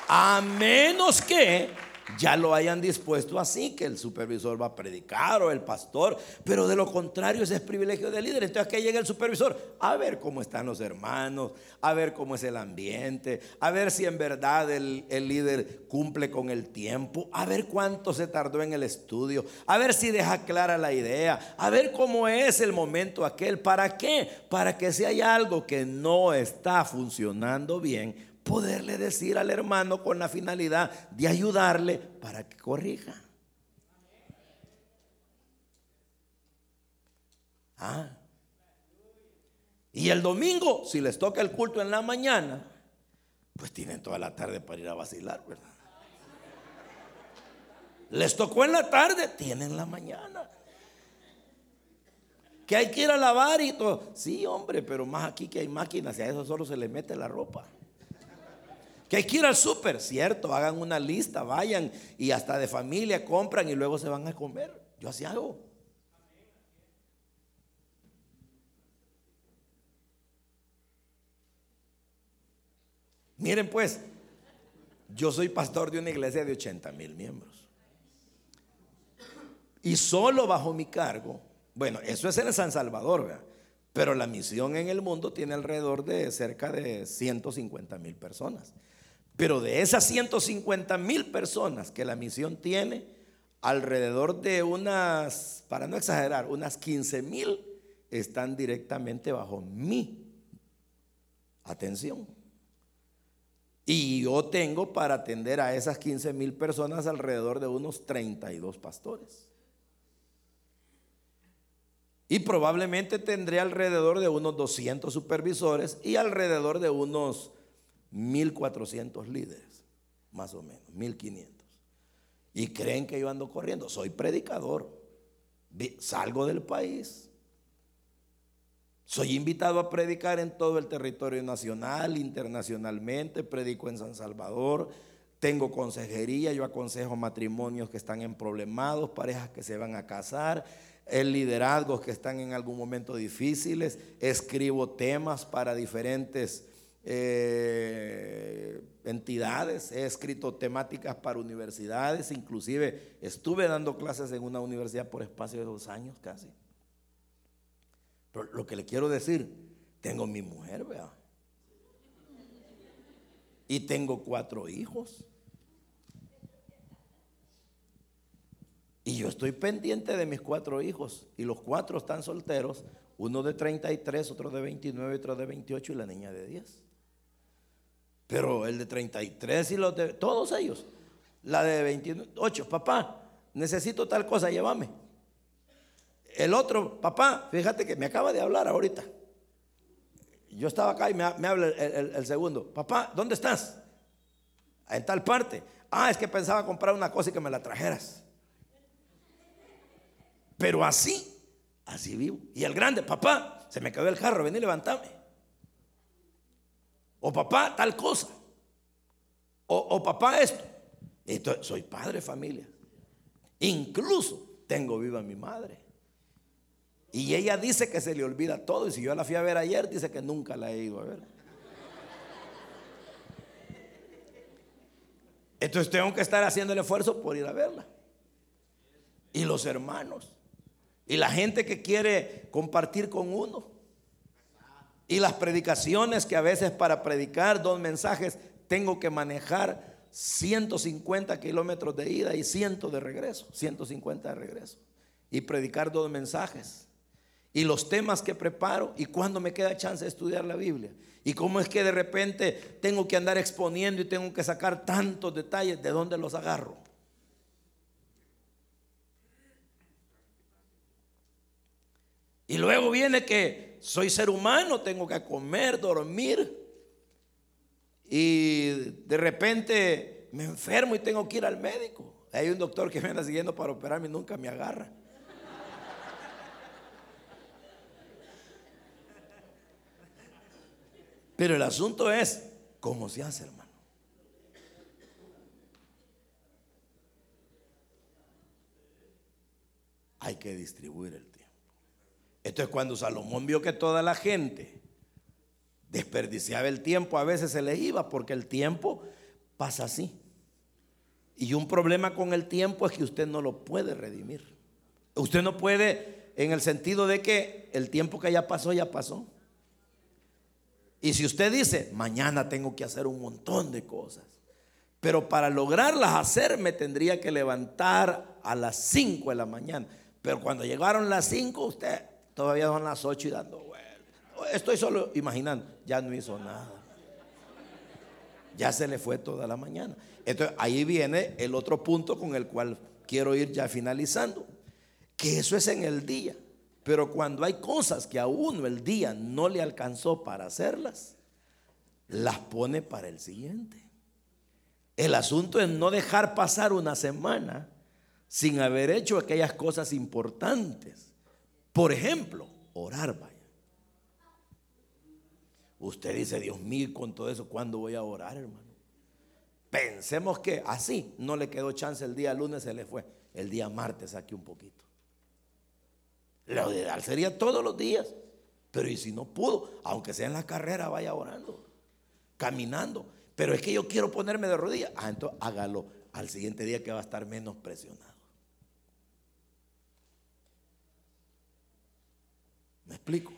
A menos que ya lo hayan dispuesto así, que el supervisor va a predicar o el pastor, pero de lo contrario ese es privilegio del líder. Entonces que llega el supervisor a ver cómo están los hermanos, a ver cómo es el ambiente, a ver si en verdad el, el líder cumple con el tiempo, a ver cuánto se tardó en el estudio, a ver si deja clara la idea, a ver cómo es el momento aquel, ¿para qué? Para que si hay algo que no está funcionando bien, poderle decir al hermano con la finalidad de ayudarle para que corrija. Ah. Y el domingo, si les toca el culto en la mañana, pues tienen toda la tarde para ir a vacilar, ¿verdad? Les tocó en la tarde, tienen la mañana. Que hay que ir a lavar y todo. Sí, hombre, pero más aquí que hay máquinas y a eso solo se le mete la ropa. Que hay que ir al súper, cierto, hagan una lista, vayan y hasta de familia compran y luego se van a comer. Yo así hago. Miren pues, yo soy pastor de una iglesia de 80 mil miembros. Y solo bajo mi cargo, bueno, eso es en San Salvador, pero la misión en el mundo tiene alrededor de cerca de 150 mil personas. Pero de esas 150 mil personas que la misión tiene, alrededor de unas, para no exagerar, unas 15 mil están directamente bajo mi atención. Y yo tengo para atender a esas 15 mil personas alrededor de unos 32 pastores. Y probablemente tendré alrededor de unos 200 supervisores y alrededor de unos 1400 líderes, más o menos, 1500. Y creen que yo ando corriendo. Soy predicador. Salgo del país. Soy invitado a predicar en todo el territorio nacional, internacionalmente. Predico en San Salvador. Tengo consejería. Yo aconsejo matrimonios que están en problemados, parejas que se van a casar el liderazgos que están en algún momento difíciles, escribo temas para diferentes eh, entidades, he escrito temáticas para universidades, inclusive estuve dando clases en una universidad por espacio de dos años casi. Pero lo que le quiero decir, tengo mi mujer, vea. Y tengo cuatro hijos. Y yo estoy pendiente de mis cuatro hijos. Y los cuatro están solteros. Uno de 33, otro de 29, otro de 28 y la niña de 10. Pero el de 33 y los de todos ellos. La de 28, papá, necesito tal cosa, llévame. El otro, papá, fíjate que me acaba de hablar ahorita. Yo estaba acá y me, habla el, segundo, papá, ¿dónde estás? En tal parte. Ah, es que pensaba comprar una cosa y que me la trajeras. Pero así, así vivo. Y el grande, papá, se me quedó el carro, vení, levantame. O papá, tal cosa. O, papá, esto. Soy padre familia. Incluso tengo viva mi madre. Y ella dice que se le olvida todo. Y si yo la fui a ver ayer, dice que nunca la he ido a ver. Entonces tengo que estar haciendo el esfuerzo por ir a verla. Y los hermanos. Y la gente que quiere compartir con uno. Y las predicaciones que a veces para predicar dos mensajes tengo que manejar 150 kilómetros de ida y 100 de regreso, 150 de regreso. Y predicar dos mensajes. Y los temas que preparo y cuando me queda chance de estudiar la Biblia. Y cómo es que de repente tengo que andar exponiendo y tengo que sacar tantos detalles, ¿de dónde los agarro? Y luego viene que soy ser humano, tengo que comer, dormir. Y de repente me enfermo y tengo que ir al médico. Hay un doctor que me anda siguiendo para operarme y nunca me agarra. Pero el asunto es cómo se hace, hermano. Hay que distribuir el entonces cuando Salomón vio que toda la gente desperdiciaba el tiempo, a veces se le iba porque el tiempo pasa así. Y un problema con el tiempo es que usted no lo puede redimir. Usted no puede en el sentido de que el tiempo que ya pasó, ya pasó. Y si usted dice, mañana tengo que hacer un montón de cosas, pero para lograrlas hacer me tendría que levantar a las 5 de la mañana. Pero cuando llegaron las 5, usted todavía son las 8 y dando vueltas. Estoy solo imaginando, ya no hizo nada. Ya se le fue toda la mañana. Entonces ahí viene el otro punto con el cual quiero ir ya finalizando. Que eso es en el día. Pero cuando hay cosas que a uno el día no le alcanzó para hacerlas, las pone para el siguiente. El asunto es no dejar pasar una semana sin haber hecho aquellas cosas importantes. Por ejemplo, orar, vaya. Usted dice, Dios mío, con todo eso, ¿cuándo voy a orar, hermano? Pensemos que así no le quedó chance el día lunes, se le fue. El día martes aquí un poquito. Lo ideal sería todos los días. Pero y si no pudo, aunque sea en la carrera, vaya orando, caminando. Pero es que yo quiero ponerme de rodillas. Ah, entonces hágalo al siguiente día que va a estar menos presionado. ¿Me explico?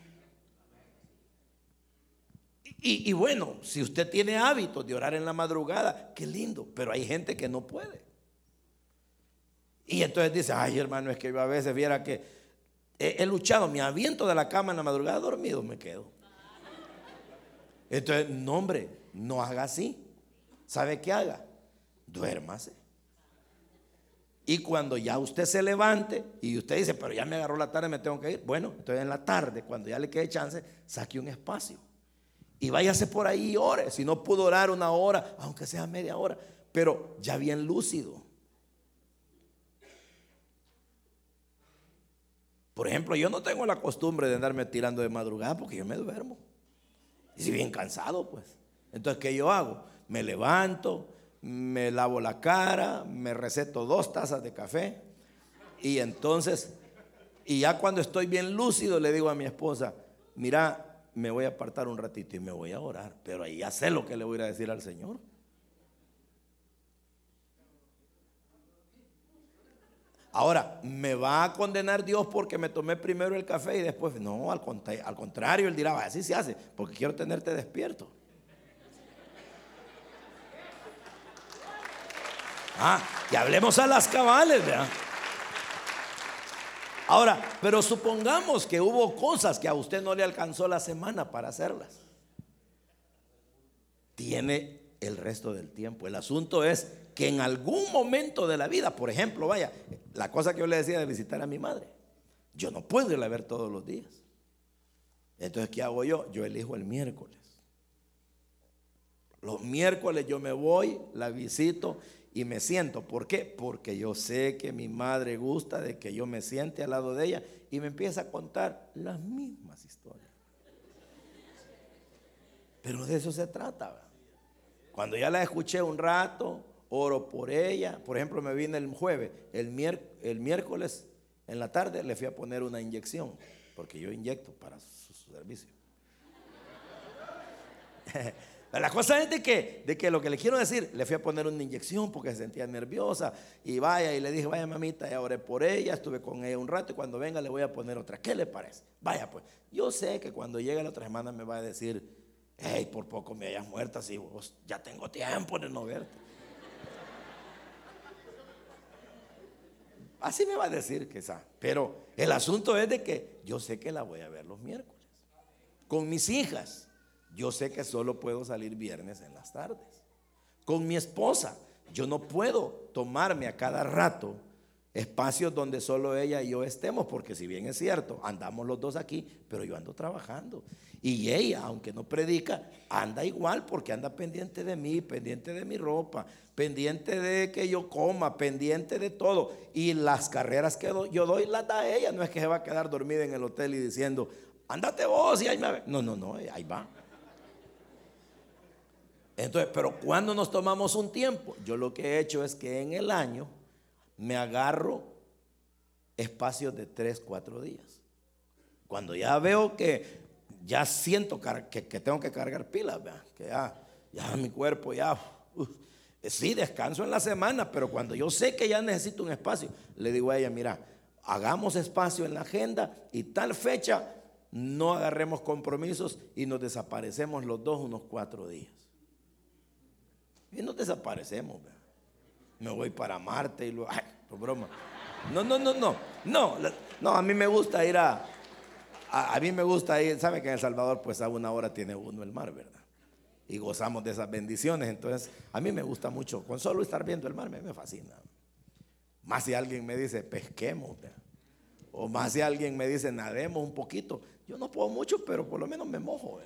Y, bueno, si usted tiene hábitos de orar en la madrugada, qué lindo, pero hay gente que no puede. Y entonces dice, ay hermano, es que yo a veces viera que he, luchado, me aviento de la cama en la madrugada dormido, me quedo. Entonces, no hombre, no haga así. ¿Sabe qué haga? Duérmase. Y cuando ya usted se levante y usted dice, pero ya me agarró la tarde, me tengo que ir. Bueno, entonces en la tarde, cuando ya le quede chance, saque un espacio. Y váyase por ahí y ore. Si no pudo orar una hora, aunque sea media hora, pero ya bien lúcido. Por ejemplo, yo no tengo la costumbre de andarme tirando de madrugada porque yo me duermo. Y si bien cansado, pues. Entonces, ¿qué yo hago? Me levanto, me lavo la cara, me receto dos tazas de café. Y entonces, y ya cuando estoy bien lúcido, le digo a mi esposa, mira, me voy a apartar un ratito y me voy a orar. Pero ahí ya sé lo que le voy a decir al Señor. Ahora, ¿me va a condenar Dios porque me tomé primero el café y después? No, al, contrario, Él dirá, así se hace, porque quiero tenerte despierto. Ah, y hablemos a las cabales. Ahora, pero supongamos que hubo cosas que a usted no le alcanzó la semana para hacerlas. Tiene el resto del tiempo. El asunto es que en algún momento de la vida, por ejemplo, vaya, la cosa que yo le decía de visitar a mi madre, yo no puedo ir a ver todos los días. Entonces, ¿qué hago yo? Yo elijo el miércoles. Los miércoles yo me voy, la visito y me siento. ¿Por qué? Porque yo sé que mi madre gusta de que yo me siente al lado de ella y me empieza a contar las mismas historias. Pero de eso se trata. Cuando ya la escuché un rato, oro por ella. Por ejemplo, me vine el jueves, el, el miércoles en la tarde le fui a poner una inyección, porque yo inyecto para su servicio. La cosa es de que, de que lo que le quiero decir, le fui a poner una inyección porque se sentía nerviosa y vaya y le dije, vaya mamita, ya oré por ella, estuve con ella un rato y cuando venga le voy a poner otra. ¿Qué le parece? Vaya pues, yo sé que cuando llegue la otra semana me va a decir, hey, por poco me hayas muerto así, vos ya tengo tiempo de no verte. Así me va a decir quizá. Pero el asunto es de que yo sé que la voy a ver los miércoles. Con mis hijas. Yo sé que solo puedo salir viernes en las tardes. Con mi esposa, yo no puedo tomarme a cada rato espacios donde solo ella y yo estemos, porque si bien es cierto, andamos los dos aquí, pero yo ando trabajando. Y ella, aunque no predica, anda igual porque anda pendiente de mí, pendiente de mi ropa, pendiente de que yo coma, pendiente de todo. Y las carreras que yo doy las da ella, no es que se va a quedar dormida en el hotel y diciendo, andate vos y ahí me... No, no, no, ahí va. Entonces, pero cuando nos tomamos un tiempo, yo lo que he hecho es que en el año me agarro espacios de 3, 4 días. Cuando ya veo que ya siento que, tengo que cargar pilas, que ya, ya mi cuerpo ya Sí, descanso en la semana, pero cuando yo sé que ya necesito un espacio, le digo a ella, mira, hagamos espacio en la agenda y tal fecha no agarremos compromisos y nos desaparecemos los dos unos cuatro días. Y nos desaparecemos. Me voy para Marte y luego, ay, por broma. No, no, no, no, no, no, a mí me gusta ir a, a, a mí me gusta ir, sabe que en El Salvador pues a una hora tiene uno el mar, ¿verdad? y gozamos de esas bendiciones. Entonces, a mí me gusta mucho, con solo estar viendo el mar me, fascina. Más si alguien me dice, pesquemos, o más si alguien me dice, nademos un poquito. Yo no puedo mucho, pero por lo menos me mojo.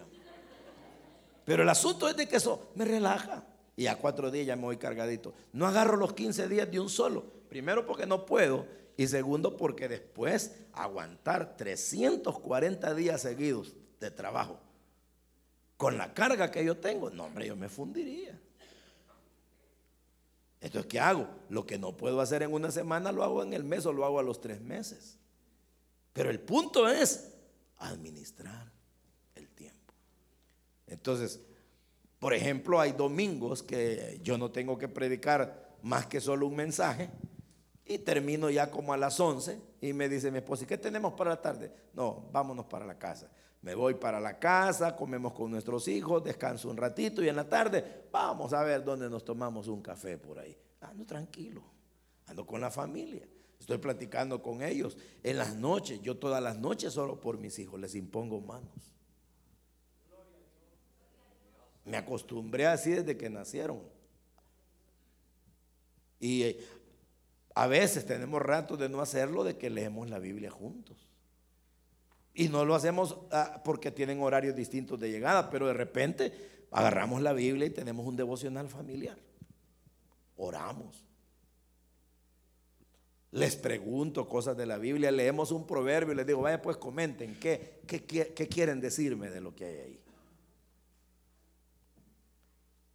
Pero el asunto es de que eso me relaja. Y a cuatro días ya me voy cargadito. No agarro los 15 días de un solo. Primero porque no puedo. Y segundo porque después aguantar 340 días seguidos de trabajo con la carga que yo tengo, no, hombre, yo me fundiría. Entonces, ¿qué hago? Lo que no puedo hacer en una semana lo hago en el mes o lo hago a los tres meses. Pero el punto es administrar el tiempo. Entonces, por ejemplo, hay domingos que yo no tengo que predicar más que solo un mensaje y termino ya como a las 11 y me dice mi esposa, ¿y qué tenemos para la tarde? No, vámonos para la casa. Me voy para la casa, comemos con nuestros hijos, descanso un ratito y en la tarde vamos a ver dónde nos tomamos un café por ahí. Ando tranquilo, ando con la familia, estoy platicando con ellos. En las noches, yo todas las noches solo por mis hijos les impongo manos. Me acostumbré así desde que nacieron. Y eh, a veces tenemos ratos de no hacerlo, de que leemos la Biblia juntos. Y no lo hacemos ah, porque tienen horarios distintos de llegada, pero de repente agarramos la Biblia y tenemos un devocional familiar. Oramos. Les pregunto cosas de la Biblia, leemos un proverbio y les digo, vaya pues comenten, ¿qué, qué, qué quieren decirme de lo que hay ahí?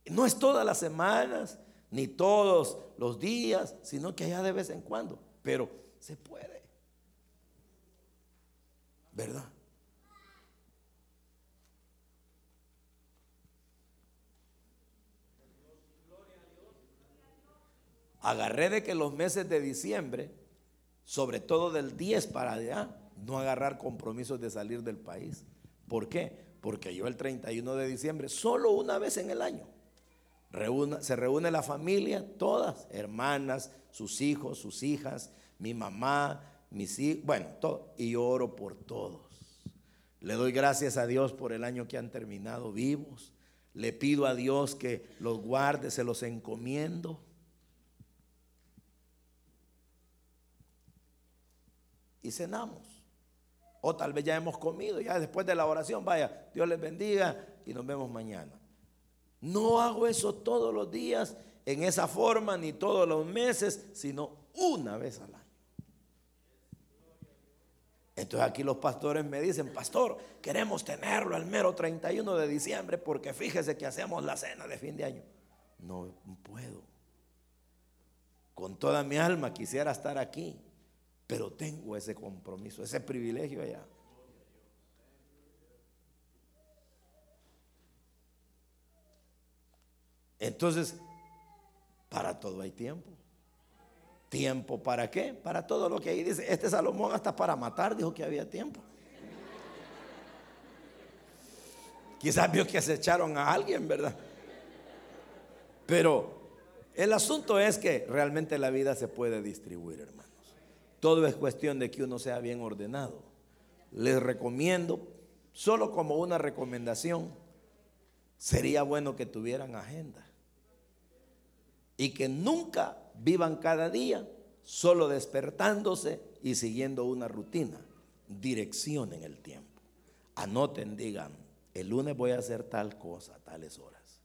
No es todas las semanas, ni todos los días, sino que allá de vez en cuando, pero se puede. ¿Verdad? Agarré de que los meses de diciembre, sobre todo del 10 para allá, no agarrar compromisos de salir del país. ¿Por qué? Porque yo el 31 de diciembre, solo una vez en el año, se reúne la familia, todas, hermanas, sus hijos, sus hijas, mi mamá, mis hijos, bueno, todo. Y oro por todos. Le doy gracias a Dios por el año que han terminado vivos. Le pido a Dios que los guarde, se los encomiendo. Y cenamos. O tal vez ya hemos comido, ya después de la oración, vaya, Dios les bendiga y nos vemos mañana. No hago eso todos los días, en esa forma, ni todos los meses, sino una vez al año. Entonces aquí los pastores me dicen, pastor, queremos tenerlo el mero 31 de diciembre porque fíjese que hacemos la cena de fin de año. No puedo. Con toda mi alma quisiera estar aquí, pero tengo ese compromiso, ese privilegio allá. Entonces, para todo hay tiempo. ¿Tiempo para qué? Para todo lo que ahí dice. Este Salomón hasta para matar dijo que había tiempo. Quizás vio que se echaron a alguien, ¿verdad? Pero el asunto es que realmente la vida se puede distribuir, hermanos. Todo es cuestión de que uno sea bien ordenado. Les recomiendo, solo como una recomendación, sería bueno que tuvieran agenda. Y que nunca vivan cada día solo despertándose y siguiendo una rutina. Direccionen el tiempo. Anoten, digan, el lunes voy a hacer tal cosa, tales horas.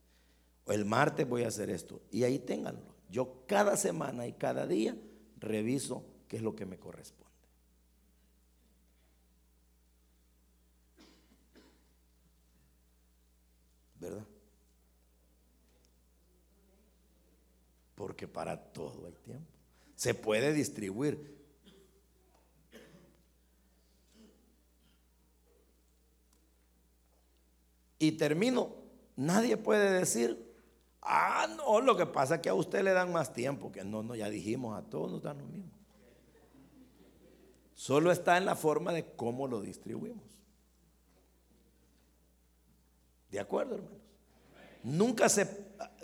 O el martes voy a hacer esto. Y ahí ténganlo. Yo cada semana y cada día reviso qué es lo que me corresponde. ¿Verdad? Porque para todo hay tiempo. Se puede distribuir. Y termino, nadie puede decir, Ah, no, lo que pasa es que a usted le dan más tiempo, que no, no, ya dijimos, a todos nos dan lo mismo. Solo está en la forma de cómo lo distribuimos. ¿De acuerdo, hermanos? Nunca se,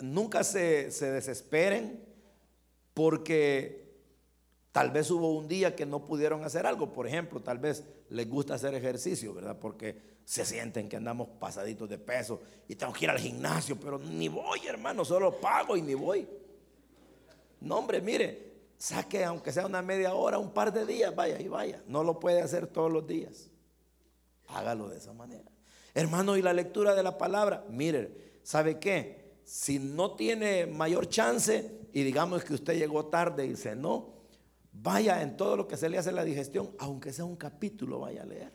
nunca se, se desesperen porque tal vez hubo un día que no pudieron hacer algo. Por ejemplo, tal vez les gusta hacer ejercicio, ¿verdad? Porque se sienten que andamos pasaditos de peso y tengo que ir al gimnasio, pero ni voy, hermano, solo pago y ni voy. No, hombre, mire, saque aunque sea una media hora, un par de días, vaya y vaya. No lo puede hacer todos los días. Hágalo de esa manera. Hermano, y la lectura de la palabra, mire, ¿sabe qué? Si no tiene mayor chance y digamos que usted llegó tarde y no vaya en todo lo que se le hace la digestión, aunque sea un capítulo, vaya a leer.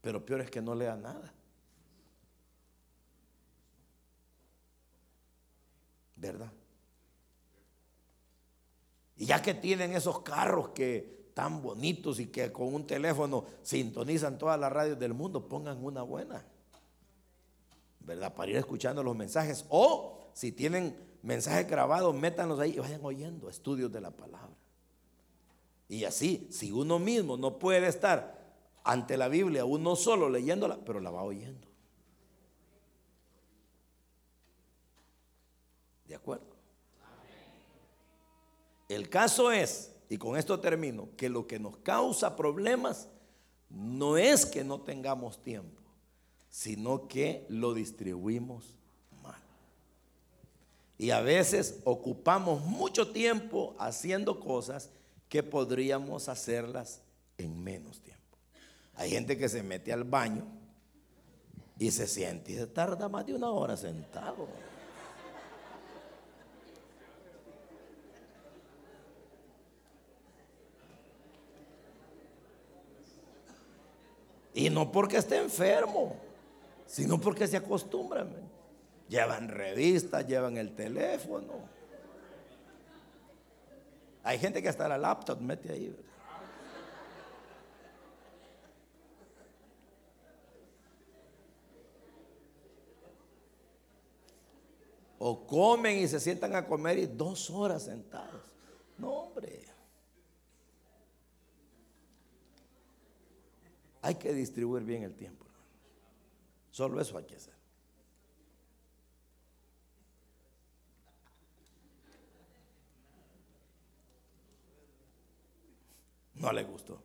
Pero peor es que no lea nada. ¿Verdad? Y ya que tienen esos carros que tan bonitos y que con un teléfono sintonizan todas las radios del mundo, pongan una buena. Para ir escuchando los mensajes. O si tienen mensajes grabados, métanlos ahí y vayan oyendo estudios de la palabra. Y así, si uno mismo no puede estar ante la Biblia, uno solo leyéndola, pero la va oyendo. ¿De acuerdo? El caso es, y con esto termino, que lo que nos causa problemas no es que no tengamos tiempo, sino que lo distribuimos mal. Y a veces ocupamos mucho tiempo haciendo cosas que podríamos hacerlas en menos tiempo. Hay gente que se mete al baño y se siente y se tarda más de una hora sentado. Y no porque esté enfermo, sino porque se acostumbran. Llevan revistas, llevan el teléfono. Hay gente que hasta la laptop mete ahí. O comen y se sientan a comer y dos horas sentados. No, hombre. Hay que distribuir bien el tiempo. Solo eso hay que hacer. No le gustó.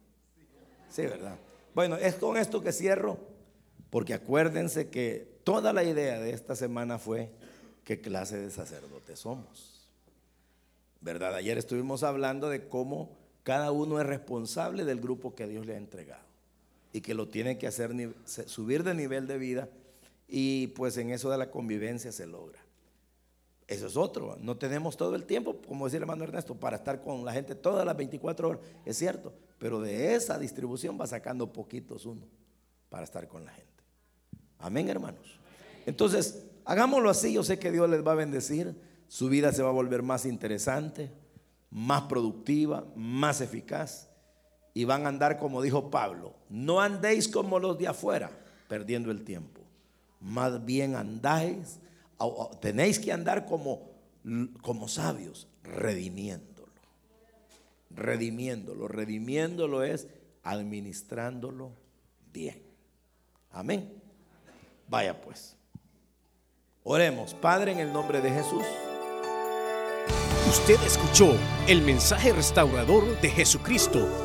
Sí, ¿verdad? Bueno, es con esto que cierro, porque acuérdense que toda la idea de esta semana fue qué clase de sacerdotes somos. ¿Verdad? Ayer estuvimos hablando de cómo cada uno es responsable del grupo que Dios le ha entregado y que lo tiene que hacer subir de nivel de vida y pues en eso de la convivencia se logra. Eso es otro, no tenemos todo el tiempo, como decía el hermano Ernesto, para estar con la gente todas las 24 horas, es cierto, pero de esa distribución va sacando poquitos uno para estar con la gente. Amén, hermanos. Entonces, Hagámoslo así, yo sé que Dios les va a bendecir, su vida se va a volver más interesante, más productiva, más eficaz y van a andar como dijo Pablo, no andéis como los de afuera, perdiendo el tiempo, más bien andáis, tenéis que andar como, como sabios, redimiéndolo, redimiéndolo, redimiéndolo es administrándolo bien. Amén. Vaya pues. Oremos, Padre, en el nombre de Jesús. Usted escuchó el mensaje restaurador de Jesucristo